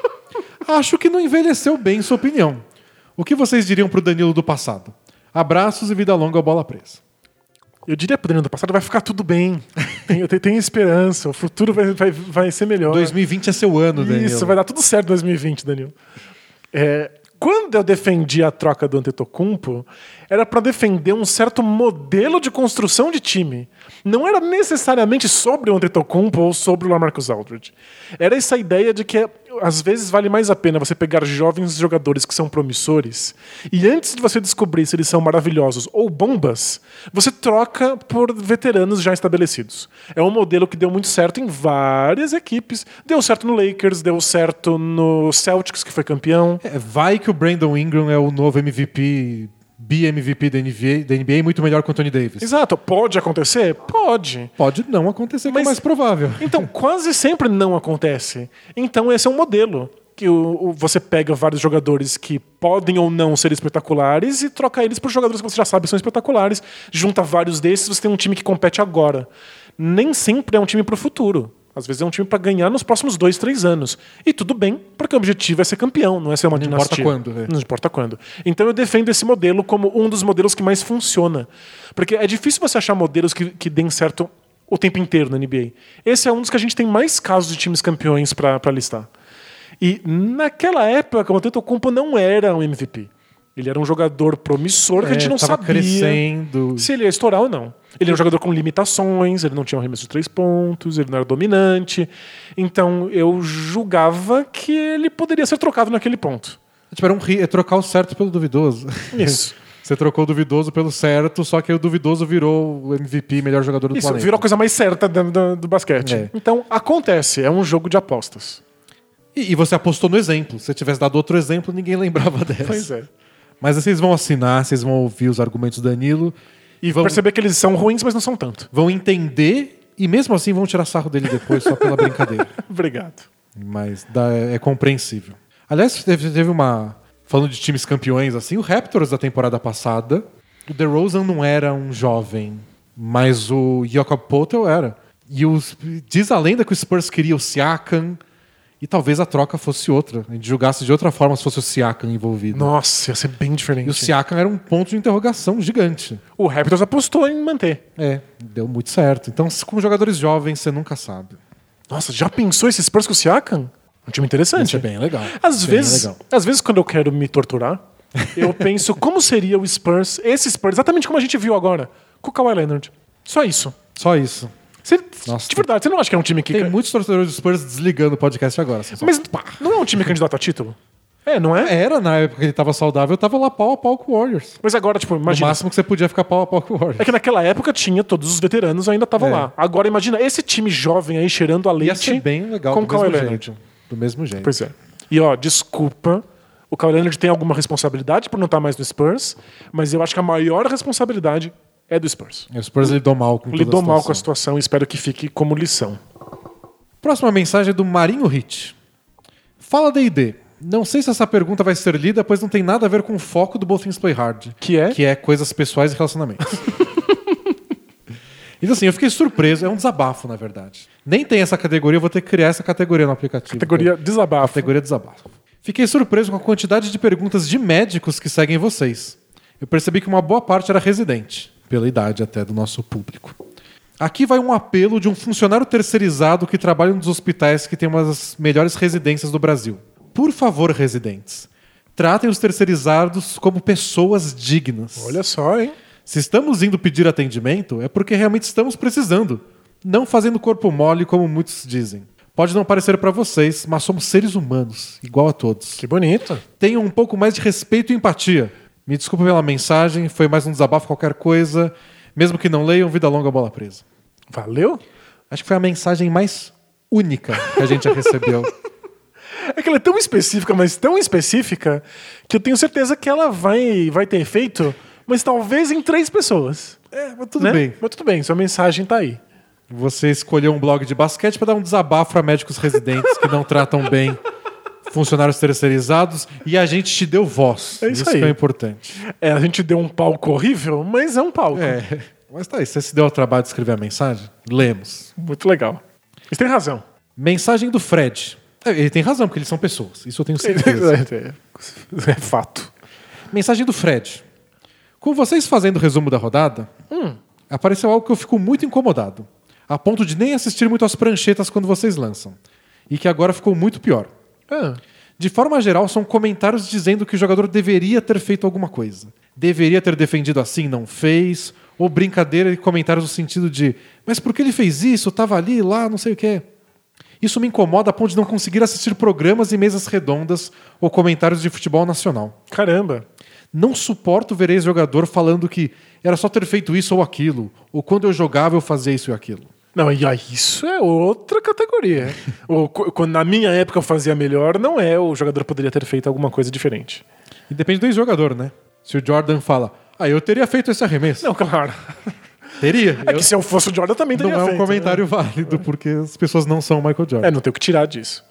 [LAUGHS] Acho que não envelheceu bem sua opinião. O que vocês diriam pro Danilo do passado? Abraços e vida longa ao bola presa. Eu diria pro Danilo do passado, vai ficar tudo bem. [LAUGHS] Eu tenho esperança, o futuro vai, vai, vai ser melhor. 2020 é seu ano, Danilo. Isso, vai dar tudo certo em 2020, Danilo. É, quando eu defendi a troca do Antetokounmpo, era para defender um certo modelo de construção de time. Não era necessariamente sobre o Antetokounmpo ou sobre o LaMarcus Aldridge. Era essa ideia de que às vezes vale mais a pena você pegar jovens jogadores que são promissores e antes de você descobrir se eles são maravilhosos ou bombas, você troca por veteranos já estabelecidos. É um modelo que deu muito certo em várias equipes. Deu certo no Lakers, deu certo no Celtics, que foi campeão. É, vai que o Brandon Ingram é o novo MVP BMVP da NBA, da NBA muito melhor que o Anthony Davis. Exato. Pode acontecer? Pode. Pode não acontecer, que é Mas- mais provável. Então, [LAUGHS] quase sempre não acontece. Então, esse é um modelo. Que o, o- você pega vários jogadores que podem ou não ser espetaculares e troca eles por jogadores que você já sabe são espetaculares. Junta vários desses, você tem um time que compete agora. Nem sempre é um time pro futuro. Às vezes é um time para ganhar nos próximos dois, três anos. E tudo bem, porque o objetivo é ser campeão, não é ser uma Não importa quando, é. Não importa quando. Então eu defendo esse modelo como um dos modelos que mais funciona. Porque é difícil você achar modelos que, que deem certo o tempo inteiro na NBA. Esse é um dos que a gente tem mais casos de times campeões para listar. E naquela época, o Antetokounmpo não era um MVP. Ele era um jogador promissor que a gente É, não sabia crescendo. se ele ia estourar ou não. Ele era um jogador com limitações, ele não tinha um arremesso de três pontos, ele não era dominante. Então eu julgava que ele poderia ser trocado naquele ponto. Tipo, era um ri- é trocar o certo pelo duvidoso. Isso. [LAUGHS] Você trocou o duvidoso pelo certo, só que o duvidoso virou o MVP, melhor jogador do Isso planeta. virou a coisa mais certa do, do- do basquete. É. Então acontece, é um jogo de apostas. E, e você apostou no exemplo. Se você tivesse dado outro exemplo, ninguém [LAUGHS] lembrava dessa. Pois é. Mas aí vocês vão assinar, vocês vão ouvir os argumentos do Danilo E vão, perceber que eles são ruins, mas não são tanto. vão entender e mesmo assim vão tirar sarro dele depois só pela brincadeira. [LAUGHS] Obrigado. Mas dá- é compreensível. Aliás, teve, teve uma. Falando de times campeões, assim, o Raptors da temporada passada, o DeRozan não era um jovem, mas o Jakob Poeltl era. E os, diz a lenda que o Spurs queria o Siakam, e talvez a troca fosse outra. A gente julgasse de outra forma se fosse o Siakam envolvido. Nossa, ia ser bem diferente. E o Siakam era um ponto de interrogação gigante. O Raptors apostou em manter. É, deu muito certo. Então, com jogadores jovens, você nunca sabe. Nossa, já pensou esse Spurs com o Siakam? Um time interessante. Isso é bem legal. Às Bem vezes, legal. às vezes quando eu quero me torturar, [LAUGHS] eu penso como seria o Spurs, esse Spurs, exatamente como a gente viu agora, com o Kawhi Leonard. Só isso. Só isso. Você- Nossa, de verdade, você não acha que é um time que. Tem muitos torcedores do Spurs desligando o podcast agora. assim, só- Mas não é um time candidato a título? É, não é? Era na época que ele tava saudável, eu tava lá pau a pau com o Warriors. Mas agora, tipo, O imagina. máximo que você podia ficar pau a pau com o Warriors. É que naquela época tinha todos os veteranos ainda estavam É. lá. Agora imagina esse time jovem aí cheirando a Ia leite ser bem legal com do o mesmo Leonard. jeito. Do mesmo jeito. Pois é. E ó, desculpa, o Kawhi Leonard tem alguma responsabilidade por não estar mais no Spurs, mas eu acho que a maior responsabilidade é do Spurs. O Spurs lidou mal com Lidou mal com a situação. situação e espero que fique como lição. Próxima mensagem é do Marinho Hit. Fala D&D. Não sei se essa pergunta vai ser lida, pois não tem nada a ver com o foco do Both Things Play Hard. Que é? Que é coisas pessoais e relacionamentos. [LAUGHS] então assim, eu fiquei surpreso. É um desabafo, na verdade. Nem tem essa categoria, eu vou ter que criar essa categoria no aplicativo. Categoria desabafo. Categoria desabafo. Fiquei surpreso com a quantidade de perguntas de médicos que seguem vocês. Eu percebi que uma boa parte era residente, pela idade até do nosso público. Aqui vai um apelo de um funcionário terceirizado que trabalha nos hospitais que tem uma das melhores residências do Brasil. Por favor, residentes, tratem os terceirizados como pessoas dignas. Olha só, hein? Se estamos indo pedir atendimento, é porque realmente estamos precisando, não fazendo corpo mole como muitos dizem. Pode não parecer para vocês, mas somos seres humanos, igual a todos. Que bonito. Tenham um pouco mais de respeito e empatia. Me desculpa pela mensagem, foi mais um desabafo qualquer coisa. Mesmo que não leiam, vida longa, bola presa. Valeu? Acho que foi a mensagem mais única que a gente já recebeu. [LAUGHS] É que ela é tão específica, mas tão específica, que eu tenho certeza que ela vai, vai ter efeito, mas talvez em três pessoas. É, mas tudo né? bem. Mas tudo bem, sua mensagem tá aí. Você escolheu um blog de basquete para dar um desabafo para médicos residentes que não tratam bem funcionários terceirizados e a gente te deu voz. É isso aí. que é importante. É, a gente deu um palco horrível, mas é um palco. É. Mas tá aí, você se deu ao trabalho de escrever a mensagem? Lemos. Muito legal. Você tem razão. Mensagem do Fred. É, Ele tem razão, porque eles são pessoas. Isso eu tenho [LAUGHS] certeza. É, é fato. Mensagem do Fred. Com vocês fazendo o resumo da rodada, apareceu algo que eu fico muito incomodado. A ponto de nem assistir muito às pranchetas quando vocês lançam. E que agora ficou muito pior. Ah, De forma geral, são comentários dizendo que o jogador deveria ter feito alguma coisa. Deveria ter defendido assim, não fez. Ou brincadeira e comentários no sentido de mas por que ele fez isso? Tava ali, lá, não sei o quê. Isso me incomoda a ponto de não conseguir assistir programas e mesas redondas ou comentários de futebol nacional. caramba. Não suporto ver ex-jogador falando que era só ter feito isso ou aquilo, ou quando eu jogava eu fazia isso e aquilo. Não, e aí isso é outra categoria. [LAUGHS] quando na minha época eu fazia melhor, não é o jogador poderia ter feito alguma coisa diferente. E depende do ex-jogador, né? Se o Jordan fala, ah, eu teria feito esse arremesso. Não, claro. Teria. É Eu- que se eu fosse o Jordan eu também não teria é um feito, né? comentário válido, porque as pessoas não são o Michael Jordan. É, não tem o que tirar disso.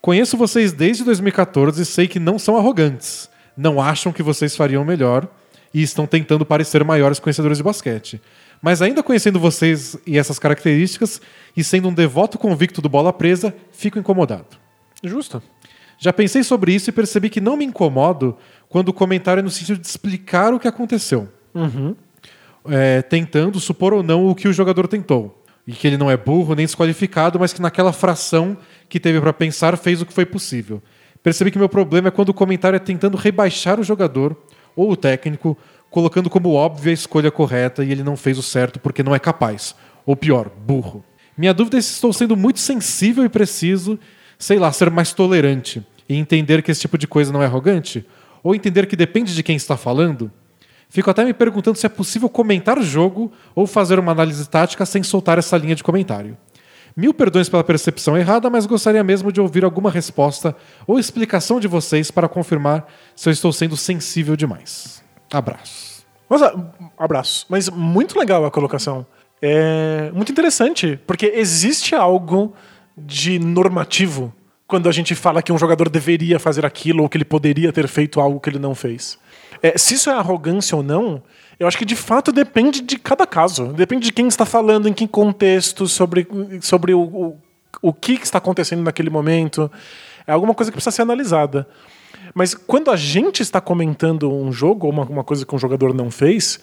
Conheço vocês desde 2014 e sei que não são arrogantes. Não acham que vocês fariam melhor e estão tentando parecer maiores conhecedores de basquete. Mas ainda conhecendo vocês e essas características e sendo um devoto convicto do bola presa, fico incomodado. Justo. Já pensei sobre isso e percebi que não me incomodo quando o comentário é no sentido de explicar o que aconteceu. É, tentando supor ou não o que o jogador tentou. E que ele não é burro nem desqualificado, mas que naquela fração que teve para pensar fez o que foi possível. Percebi que meu problema é quando o comentário é tentando rebaixar o jogador ou o técnico, colocando como óbvia a escolha correta e ele não fez o certo porque não é capaz. Ou pior, burro. Minha dúvida é se estou sendo muito sensível e preciso, sei lá, ser mais tolerante e entender que esse tipo de coisa não é arrogante? Ou entender que depende de quem está falando? Fico até me perguntando se é possível comentar o jogo ou fazer uma análise tática sem soltar essa linha de comentário. Mil perdões pela percepção errada, mas gostaria mesmo de ouvir alguma resposta ou explicação de vocês para confirmar se eu estou sendo sensível demais. Abraço. Nossa, abraço. Mas muito legal a colocação. É muito interessante, porque existe algo de normativo quando a gente fala que um jogador deveria fazer aquilo ou que ele poderia ter feito algo que ele não fez. É, se isso é arrogância ou não, eu acho que de fato depende de cada caso. Depende de quem está falando, em que contexto, sobre, sobre o, o, o que está acontecendo naquele momento. É alguma coisa que precisa ser analisada. Mas quando a gente está comentando um jogo ou uma, uma coisa que um jogador não fez,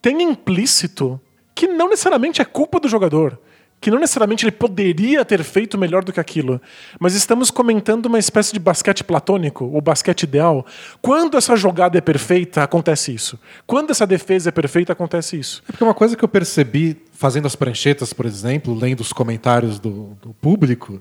tem implícito que não necessariamente é culpa do jogador. Que não necessariamente ele poderia ter feito melhor do que aquilo. Mas estamos comentando uma espécie de basquete platônico, o basquete ideal. Quando essa jogada é perfeita, acontece isso. Quando essa defesa é perfeita, acontece isso. É porque uma coisa que eu percebi fazendo as pranchetas, por exemplo, lendo os comentários do, do público,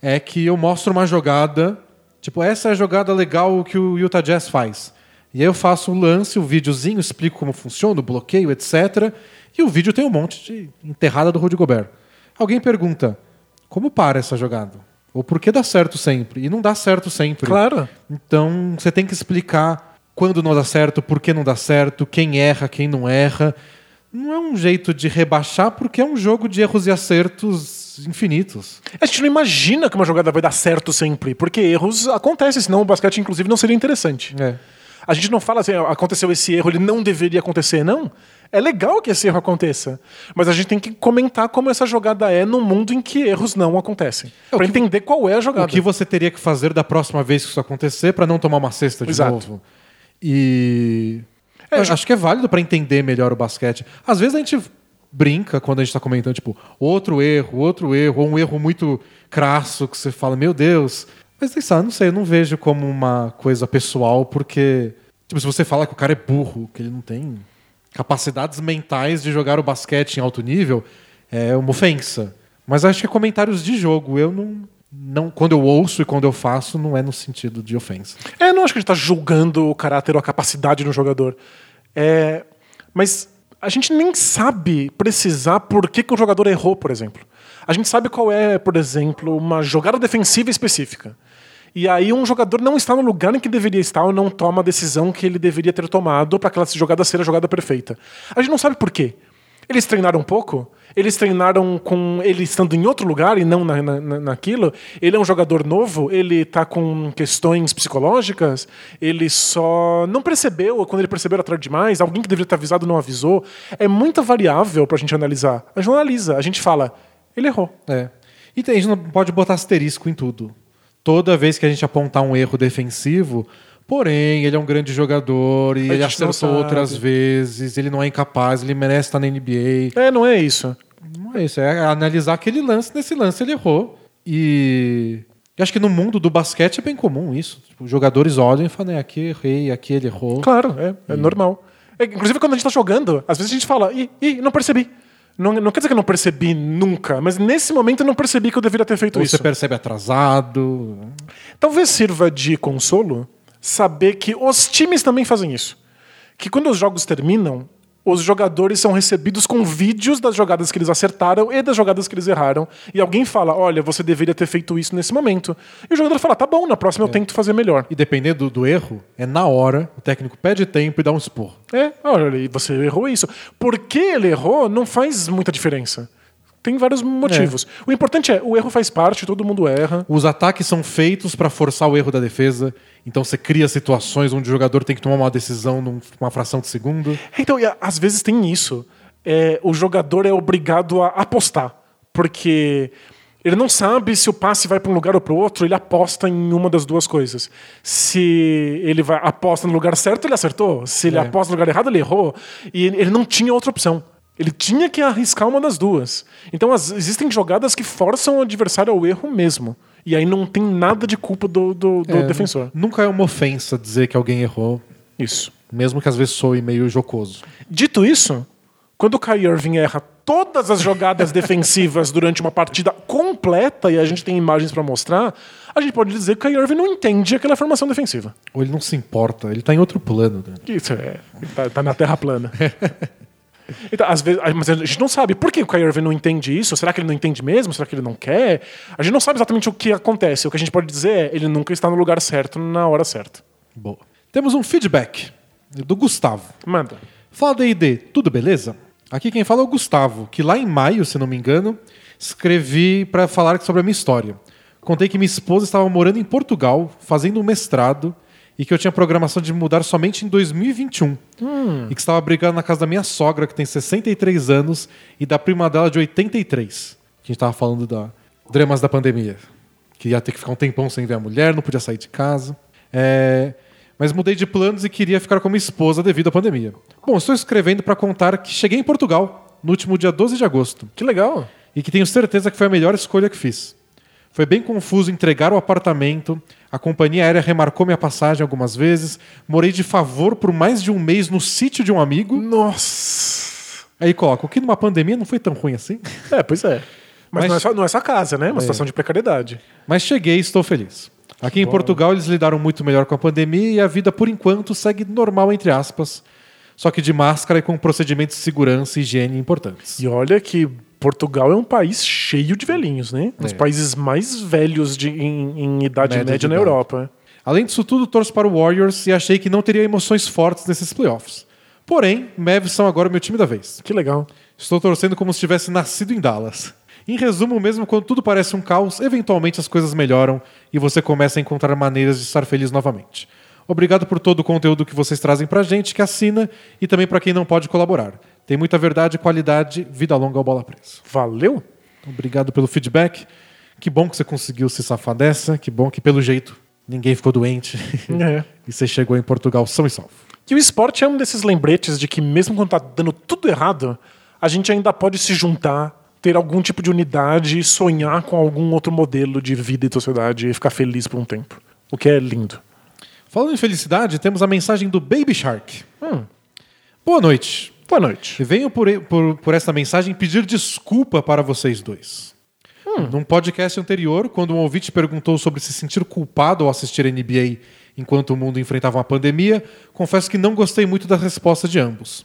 é que eu mostro uma jogada, tipo, essa é a jogada legal que o Utah Jazz faz. E aí eu faço o lance, o videozinho, explico como funciona, o bloqueio, etc. E o vídeo tem um monte de enterrada do Rudy Gobert. Alguém pergunta, como para essa jogada? Ou por que dá certo sempre? E não dá certo sempre. Claro. Então você tem que explicar quando não dá certo, por que não dá certo, quem erra, quem não erra. Não é um jeito de rebaixar, porque é um jogo de erros e acertos infinitos. A gente não imagina que uma jogada vai dar certo sempre, porque erros acontecem, senão o basquete, inclusive, não seria interessante. É. A gente não fala assim, "Ah, aconteceu esse erro, ele não deveria acontecer, não. É legal que esse erro aconteça, mas a gente tem que comentar como essa jogada é num mundo em que erros não acontecem. É, que- entender qual é a jogada. O que você teria que fazer da próxima vez que isso acontecer para não tomar uma cesta de Exato. novo? E É, acho que é válido para entender melhor o basquete. Às vezes a gente brinca quando a gente tá comentando, tipo, outro erro, outro erro, ou um erro muito crasso que você fala, meu Deus. Mas sei lá, não sei, eu não vejo como uma coisa pessoal, porque tipo, se você fala que o cara é burro, que ele não tem capacidades mentais de jogar o basquete em alto nível, é uma ofensa. Mas acho que é comentários de jogo. Eu não, não. Quando eu ouço e quando eu faço, não é no sentido de ofensa. É, não acho que a gente está julgando o caráter ou a capacidade do jogador. É, mas a gente nem sabe precisar por que, que o jogador errou, por exemplo. A gente sabe qual é, por exemplo, uma jogada defensiva específica. E aí um jogador não está no lugar em que deveria estar ou não toma a decisão que ele deveria ter tomado para aquela jogada ser a jogada perfeita. A gente não sabe por quê. Eles treinaram um pouco? Eles treinaram com ele estando em outro lugar e não na, na- na- naquilo? Ele é um jogador novo? Ele tá com questões psicológicas? Ele só não percebeu, ou quando ele percebeu era tarde demais? Alguém que deveria ter avisado não avisou? É muita variável pra gente analisar. A gente analisa, a gente fala, ele errou. É. E a gente não pode botar asterisco em tudo. Toda vez que a gente apontar um erro defensivo, porém, ele é um grande jogador e ele acertou outras vezes, ele não é incapaz, ele merece estar na NBA. É, não é isso. Não é isso, é analisar aquele lance, nesse lance ele errou. E eu acho que no mundo do basquete é bem comum isso. Tipo, os jogadores olham e falam, é, aqui errei, aqui ele errou. Claro, é, é normal. É, inclusive, quando a gente tá jogando, às vezes a gente fala, ih, ih não percebi. Não, não quer dizer que eu não percebi nunca, mas nesse momento eu não percebi que eu deveria ter feito Ou isso. você percebe atrasado. Talvez sirva de consolo saber que os times também fazem isso. Que quando os jogos terminam, os jogadores são recebidos com vídeos das jogadas que eles acertaram e das jogadas que eles erraram. E alguém fala: olha, você deveria ter feito isso nesse momento. E o jogador fala: tá bom, na próxima eu tento fazer melhor. E dependendo do, do erro, é na hora, o técnico pede tempo e dá um expor. É, olha, você errou isso. Por que ele errou não faz muita diferença. Tem vários motivos. O importante é, o erro faz parte, todo mundo erra. Os ataques são feitos para forçar o erro da defesa. Então você cria situações onde o jogador tem que tomar uma decisão numa fração de segundo. Então, e às vezes tem isso. É, o jogador é obrigado a apostar. Porque ele não sabe se o passe vai para um lugar ou para o outro, ele aposta em uma das duas coisas. Se ele vai, aposta no lugar certo, ele acertou. Se ele É. aposta no lugar errado, ele errou. E ele não tinha outra opção. Ele tinha que arriscar uma das duas. Então as- existem jogadas que forçam o adversário ao erro mesmo. E aí não tem nada de culpa do, do- do É, defensor. Nunca é uma ofensa dizer que alguém errou, Isso. mesmo que às vezes soe meio jocoso. Dito isso, quando o Kyrie Irving erra todas as jogadas [LAUGHS] defensivas durante uma partida completa e a gente tem imagens pra mostrar, a gente pode dizer que o Kyrie Irving não entende aquela formação defensiva. Ou ele não se importa, ele tá em outro plano. Né? Isso é, tá, tá na terra plana. [LAUGHS] Então, às vezes, mas a gente não sabe por que o Kyrie Irving não entende isso. Será que ele não entende mesmo? Será que ele não quer? A gente não sabe exatamente o que acontece. O que a gente pode dizer é ele nunca está no lugar certo na hora certa. Boa. Temos um feedback do Gustavo. Manda. Fala D&D, tudo beleza? Aqui quem fala é o Gustavo, que lá em maio, se não me engano, escrevi para falar sobre a minha história. Contei que minha esposa estava morando em Portugal, fazendo um mestrado, e que eu tinha programação de mudar somente em 2021. E que estava brigando na casa da minha sogra, que tem 63 anos, e da prima dela de 83. Que a gente estava falando da dramas da pandemia. Que ia ter que ficar um tempão sem ver a mulher, não podia sair de casa. É, Mas mudei de planos e queria ficar com minha esposa devido à pandemia. Bom, estou escrevendo para contar que cheguei em Portugal no último dia 12 de agosto Que legal. e que tenho certeza que foi a melhor escolha que fiz. Foi bem confuso entregar o apartamento, a companhia aérea remarcou minha passagem algumas vezes, morei de favor por mais de um mês no sítio de um amigo. Nossa. Aí coloca, o que numa pandemia não foi tão ruim assim? É, pois é. Mas, Mas- não, é só, não é só casa, né? É uma situação de precariedade. Mas cheguei e estou feliz. Aqui em Portugal eles lidaram muito melhor com a pandemia e a vida, por enquanto, segue normal, entre aspas. Só que de máscara e com procedimentos de segurança e higiene importantes. E olha que Portugal é um país cheio de velhinhos, né? Um dos É. países mais velhos de, em, em idade Média média, na idade. Europa. Além disso tudo, torço para o Warriors e achei que não teria emoções fortes nesses playoffs. Porém, Mavs são agora o meu time da vez. Que legal. Estou torcendo como se tivesse nascido em Dallas. Em resumo, mesmo quando tudo parece um caos, eventualmente as coisas melhoram e você começa a encontrar maneiras de estar feliz novamente. Obrigado por todo o conteúdo que vocês trazem pra gente que assina e também pra quem não pode colaborar. Tem muita verdade, qualidade, vida longa ao bola presa. Valeu? Obrigado pelo feedback. Que bom que você conseguiu se safar dessa. Que bom que, pelo jeito, ninguém ficou doente. É. [LAUGHS] e você chegou em Portugal são e salvo. E o esporte é um desses lembretes de que, mesmo quando tá dando tudo errado, a gente ainda pode se juntar, ter algum tipo de unidade e sonhar com algum outro modelo de vida e sociedade e ficar feliz por um tempo. O que é lindo. Falando em felicidade, temos a mensagem do Baby Shark. Hum. Boa noite. Boa noite. Venho por, por, por esta mensagem pedir desculpa para vocês dois. Num podcast anterior, quando um ouvinte perguntou sobre se sentir culpado ao assistir NBA enquanto o mundo enfrentava uma pandemia, confesso que não gostei muito da resposta de ambos.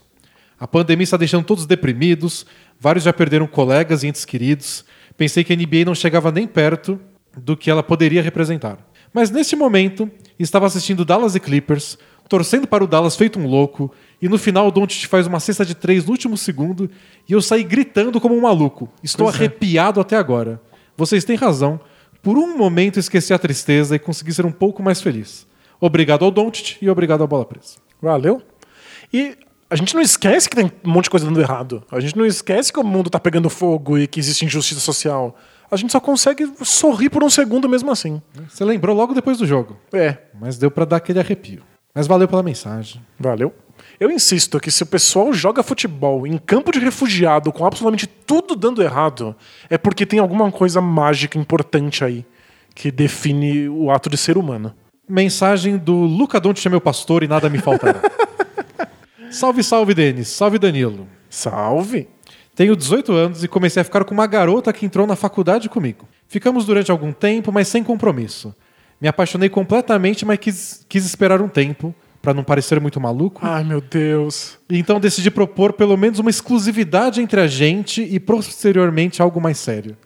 A pandemia está deixando todos deprimidos, vários já perderam colegas e entes queridos. Pensei que a NBA não chegava nem perto do que ela poderia representar. Mas neste momento, estava assistindo Dallas e Clippers, torcendo para o Dallas feito um louco, e no final o Doncic faz uma cesta de três no último segundo, e eu saí gritando como um maluco. Estou Pois é. arrepiado até agora. Vocês têm razão. Por um momento esqueci a tristeza e consegui ser um pouco mais feliz. Obrigado ao Doncic e obrigado à Bola Presa. Valeu. E a gente não esquece que tem um monte de coisa dando errado. A gente não esquece que o mundo tá pegando fogo e que existe injustiça social. A gente só consegue sorrir por um segundo mesmo assim. Você lembrou logo depois do jogo, É, mas deu pra dar aquele arrepio. Mas valeu pela mensagem. valeu. Eu insisto que se o pessoal joga futebol em campo de refugiado com absolutamente tudo dando errado, é porque tem alguma coisa mágica importante aí que define o ato de ser humano. Mensagem do Luca Doncic é meu pastor e nada me faltará. [LAUGHS] salve, salve, Denis. Salve, Danilo. Salve! Tenho 18 anos e comecei a ficar com uma garota que entrou na faculdade comigo. Ficamos durante algum tempo, mas sem compromisso. Me apaixonei completamente, mas quis, quis esperar um tempo pra não parecer muito maluco. Ai, meu Deus. Então decidi propor pelo menos uma exclusividade entre a gente e posteriormente algo mais sério.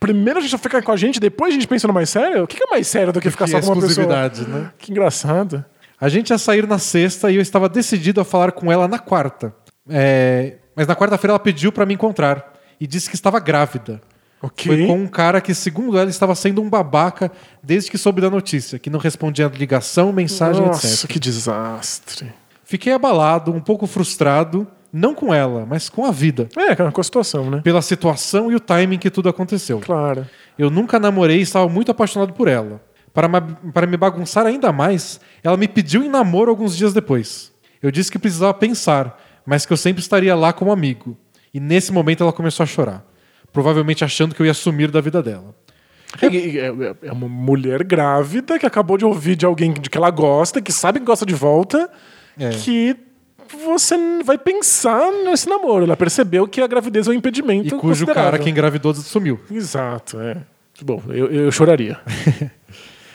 Primeiro a gente fica com a gente, depois a gente pensa no mais sério? O que é mais sério do que ficar Que só é com uma pessoa? exclusividade, né? Que engraçado. A gente ia sair na sexta e eu estava decidido a falar com ela na quarta. É, Mas na quarta-feira ela pediu pra me encontrar e disse que estava grávida. Ok. Foi com um cara que, segundo ela, estava sendo um babaca desde que soube da notícia, que não respondia a ligação, mensagem, Nossa, etc. que desastre. Fiquei abalado, um pouco frustrado, não com ela, mas com a vida, É, com a situação, né? pela situação e o timing que tudo aconteceu. Claro. Eu nunca namorei e estava muito apaixonado por ela. Para, para me bagunçar ainda mais, ela me pediu em namoro alguns dias depois. Eu disse que precisava pensar, mas que eu sempre estaria lá como amigo. E nesse momento ela começou a chorar, provavelmente achando que eu ia sumir da vida dela. É, é- é uma mulher grávida que acabou de ouvir de alguém de que ela gosta, que sabe que gosta de volta, É. que você vai pensar nesse namoro. Ela percebeu que a gravidez é um impedimento. E cujo cara que engravidou sumiu. Exato, é. Bom, eu, eu choraria. [LAUGHS]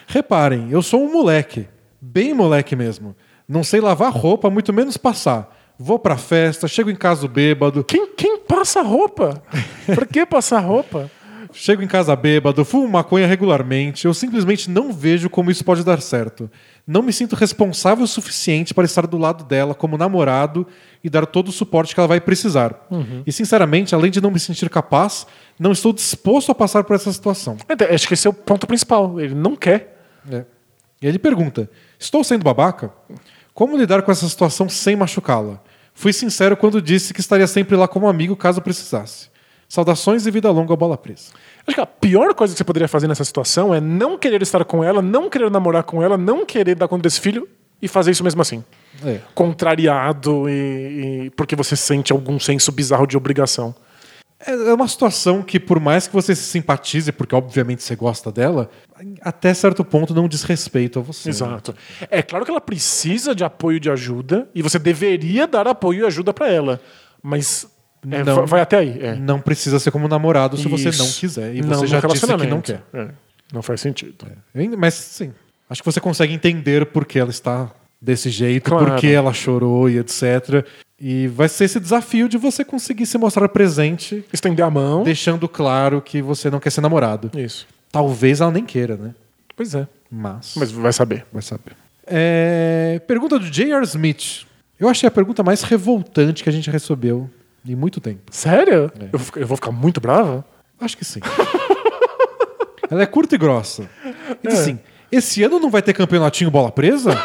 Reparem, eu sou um moleque. Bem moleque mesmo. Não sei lavar roupa, muito menos passar. Vou pra festa, chego em casa bêbado, Quem, quem passa roupa? Pra que passar roupa? chego em casa bêbado, fumo maconha regularmente. Eu simplesmente não vejo como isso pode dar certo. Não me sinto responsável o suficiente para estar do lado dela como namorado e dar todo o suporte que ela vai precisar. E sinceramente, além de não me sentir capaz, não estou disposto a passar por essa situação. Então, Acho que esse é o ponto principal. Ele não quer. É. E ele pergunta: Estou sendo babaca? Como lidar com essa situação sem machucá-la? Fui sincero quando disse que estaria sempre lá como amigo caso precisasse. Saudações e vida longa ao bola presa. Acho que a pior coisa que você poderia fazer nessa situação é não querer estar com ela, não querer namorar com ela, não querer dar conta desse filho e fazer isso mesmo assim. É. Contrariado e, e porque você sente algum senso bizarro de obrigação. É é uma situação que, por mais que você se simpatize, porque obviamente você gosta dela, até certo ponto não diz respeito a você. Exato. É claro que ela precisa de apoio e de ajuda e você deveria dar apoio e ajuda pra ela. Mas é, Não. va- vai até aí. É. Não precisa ser como namorado se você Isso. não quiser. E Não você já disse que não quer. É, Não faz sentido. Ainda- Mas sim, acho que você consegue entender por que ela está desse jeito, Claro. por que ela chorou e etc. E vai ser esse desafio de você conseguir se mostrar presente, Estender a mão. deixando claro que você não quer ser namorado. Isso. Talvez ela nem queira, né? Pois é. Mas, Mas vai saber. vai saber. É, Pergunta do J.R. Smith. Eu achei a pergunta mais revoltante que a gente recebeu em muito tempo. Sério? É. Eu, vou ficar- eu vou ficar muito bravo? Acho que sim. [LAUGHS] Ela é curta e grossa. E É. assim: esse ano não vai ter campeonatinho bola presa?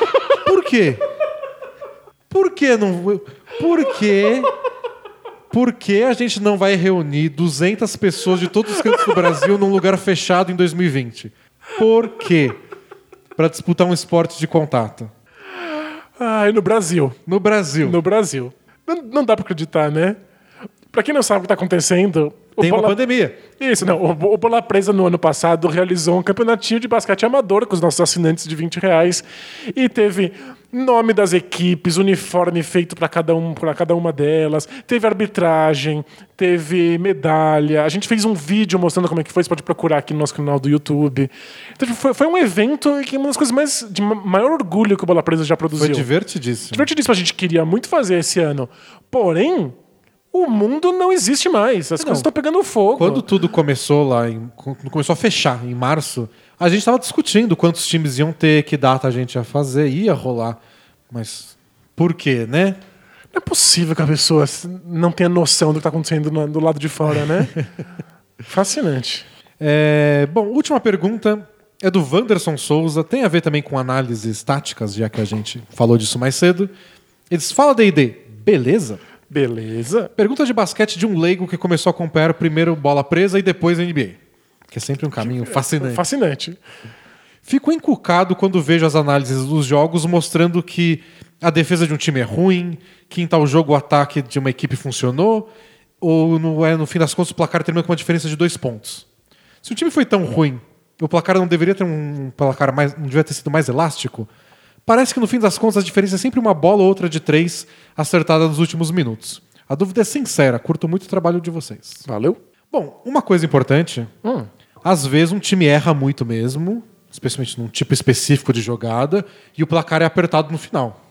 Por quê? Por que não. Por quê? Por que a gente não vai reunir 200 pessoas de todos os cantos do Brasil num lugar fechado em 2020? Por quê? Para disputar um esporte de contato. Ai, no Brasil. No Brasil. No Brasil. Não, não dá pra acreditar, né? Pra quem não sabe o que tá acontecendo. Tem uma pandemia. Isso, não. O, o Bola Presa no ano passado realizou um campeonatinho de basquete amador com os nossos assinantes de 20 reais. E teve nome das equipes, uniforme feito para cada, um, pra cada uma delas. Teve arbitragem, teve medalha. A gente fez um vídeo mostrando como é que foi. Você pode procurar aqui no nosso canal do YouTube. Então, foi, foi um evento que é uma das coisas mais de ma- maior orgulho que o Bola Presa já produziu. Foi divertidíssimo. Divertidíssimo, a gente queria muito fazer esse ano. Porém, o mundo não existe mais. As coisas estão pegando fogo. Quando tudo começou lá, em- começou a fechar em março, a gente estava discutindo quantos times iam ter, que data a gente ia fazer, ia rolar. Mas por quê, né? Não é possível que a pessoa não tenha noção do que está acontecendo no- do lado de fora, né? [LAUGHS] Fascinante. É, bom, última pergunta é do Wanderson Souza, tem a ver também com análises táticas, já que a gente falou disso mais cedo. Eles falam D&D, beleza? Beleza. Pergunta de basquete de um leigo que começou a acompanhar primeiro bola presa e depois a NBA. Que é sempre um caminho fascinante. Fascinante. Fico encucado quando vejo as análises dos jogos mostrando que a defesa de um time é ruim, que em tal jogo o ataque de uma equipe funcionou, ou no, é, no fim das contas o placar termina com uma diferença de dois pontos. Se o time foi tão ruim, o placar não deveria ter um placar mais. não deveria ter sido mais elástico? Parece que no fim das contas a diferença é sempre uma bola ou outra de três acertada nos últimos minutos. A dúvida é sincera, curto muito o trabalho de vocês. Valeu. Bom, uma coisa importante Hum. às vezes um time erra muito mesmo, especialmente num tipo específico de jogada, e o placar é apertado no final.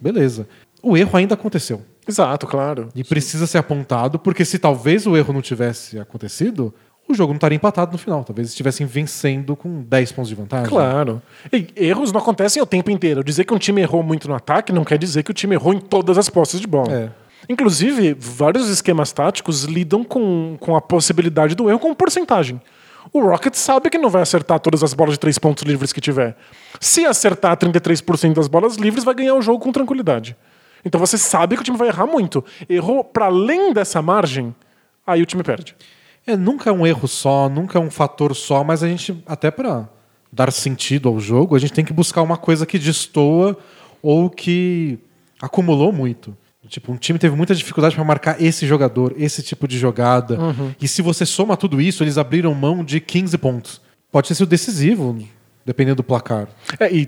beleza. O erro ainda aconteceu. Exato, claro. E precisa ser apontado, porque se talvez o erro não tivesse acontecido, o jogo não estaria empatado no final. Talvez estivessem vencendo com 10 pontos de vantagem. Claro. E erros não acontecem o tempo inteiro. Dizer que um time errou muito no ataque não quer dizer que o time errou em todas as posses de bola. É. Inclusive, vários esquemas táticos lidam com, com a possibilidade do erro com porcentagem. O Rocket sabe que não vai acertar todas as bolas de três pontos livres que tiver. Se acertar 33% das bolas livres, vai ganhar o jogo com tranquilidade. Então você sabe que o time vai errar muito. Errou para além dessa margem, aí o time perde. É, nunca é um erro só, nunca é um fator só, mas a gente, até para dar sentido ao jogo, a gente tem que buscar uma coisa que destoa ou que acumulou muito. Tipo, um time teve muita dificuldade para marcar esse jogador, esse tipo de jogada. E se você soma tudo isso, eles abriram mão de 15 pontos. Pode ter sido decisivo, dependendo do placar. É, e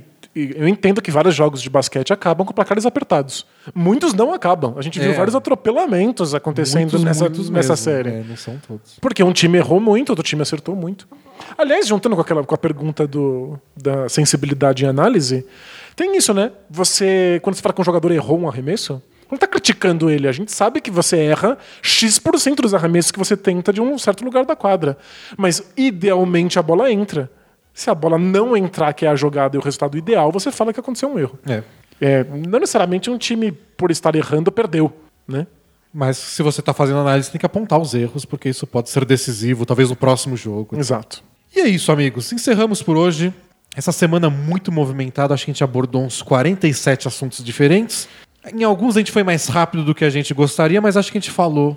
eu entendo que vários jogos de basquete acabam com placares apertados. Muitos não acabam. A gente viu É. vários atropelamentos acontecendo Muitos, nessa, muitos nessa mesmo. série. É, não são todos. Porque um time errou muito, outro time acertou muito. Aliás, juntando com, aquela, com a pergunta do, da sensibilidade em análise, tem isso, né? Você, quando você fala que um jogador errou um arremesso, não está criticando ele. A gente sabe que você erra X% dos arremessos que você tenta de um certo lugar da quadra. Mas, idealmente, a bola entra. Se a bola não entrar, que é a jogada e o resultado ideal, você fala que aconteceu um erro. É. É, não necessariamente um time, por estar errando, perdeu, né? Mas se você está fazendo análise, tem que apontar os erros, porque isso pode ser decisivo, talvez no próximo jogo. Exato. E é isso, amigos. Encerramos por hoje. Essa semana muito movimentada, acho que a gente abordou uns 47 assuntos diferentes. Em alguns a gente foi mais rápido do que a gente gostaria, mas acho que a gente falou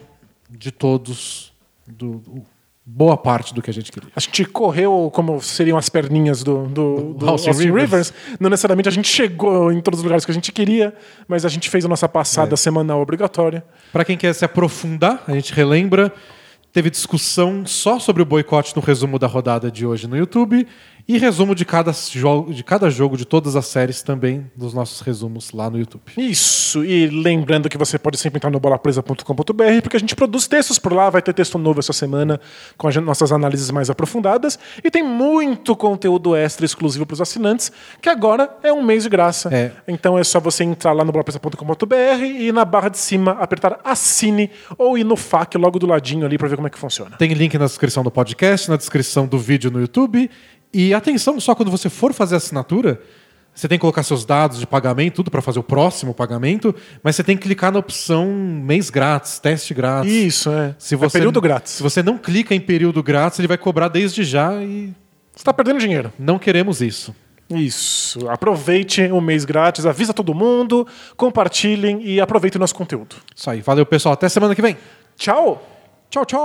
de todos, do, do- boa parte do que a gente queria. A gente correu como seriam as perninhas do, do, do Austin Austin, Rivers. Rivers. Não necessariamente a gente chegou em todos os lugares que a gente queria, mas a gente fez a nossa passada semanal obrigatória. Para quem quer se aprofundar, a gente relembra, teve discussão só sobre o boicote no resumo da rodada de hoje no YouTube e resumo de cada, jogo, de cada jogo de todas as séries também nos nossos resumos lá no YouTube. Isso, e lembrando que você pode sempre entrar no bolapresa.com.br, porque a gente produz textos por lá, vai ter texto novo essa semana com as nossas análises mais aprofundadas, e tem muito conteúdo extra exclusivo para os assinantes, que agora é um mês de graça. É. Então é só você entrar lá no bolapresa.com.br e na barra de cima apertar assine ou ir no FAQ logo do ladinho ali para ver como é que funciona. Tem link na descrição do podcast, na descrição do vídeo no YouTube. E atenção, só quando você for fazer a assinatura, você tem que colocar seus dados de pagamento, tudo para fazer o próximo pagamento, mas você tem que clicar na opção mês grátis, teste grátis. Isso, é. Se é você, período grátis. Se você não clica em período grátis, ele vai cobrar desde já e Você está perdendo dinheiro. não queremos isso. Isso. Aproveite o mês grátis, avisa todo mundo, compartilhem e aproveitem o nosso conteúdo. Isso aí. Valeu, pessoal. Até semana que vem. Tchau! Tchau, tchau!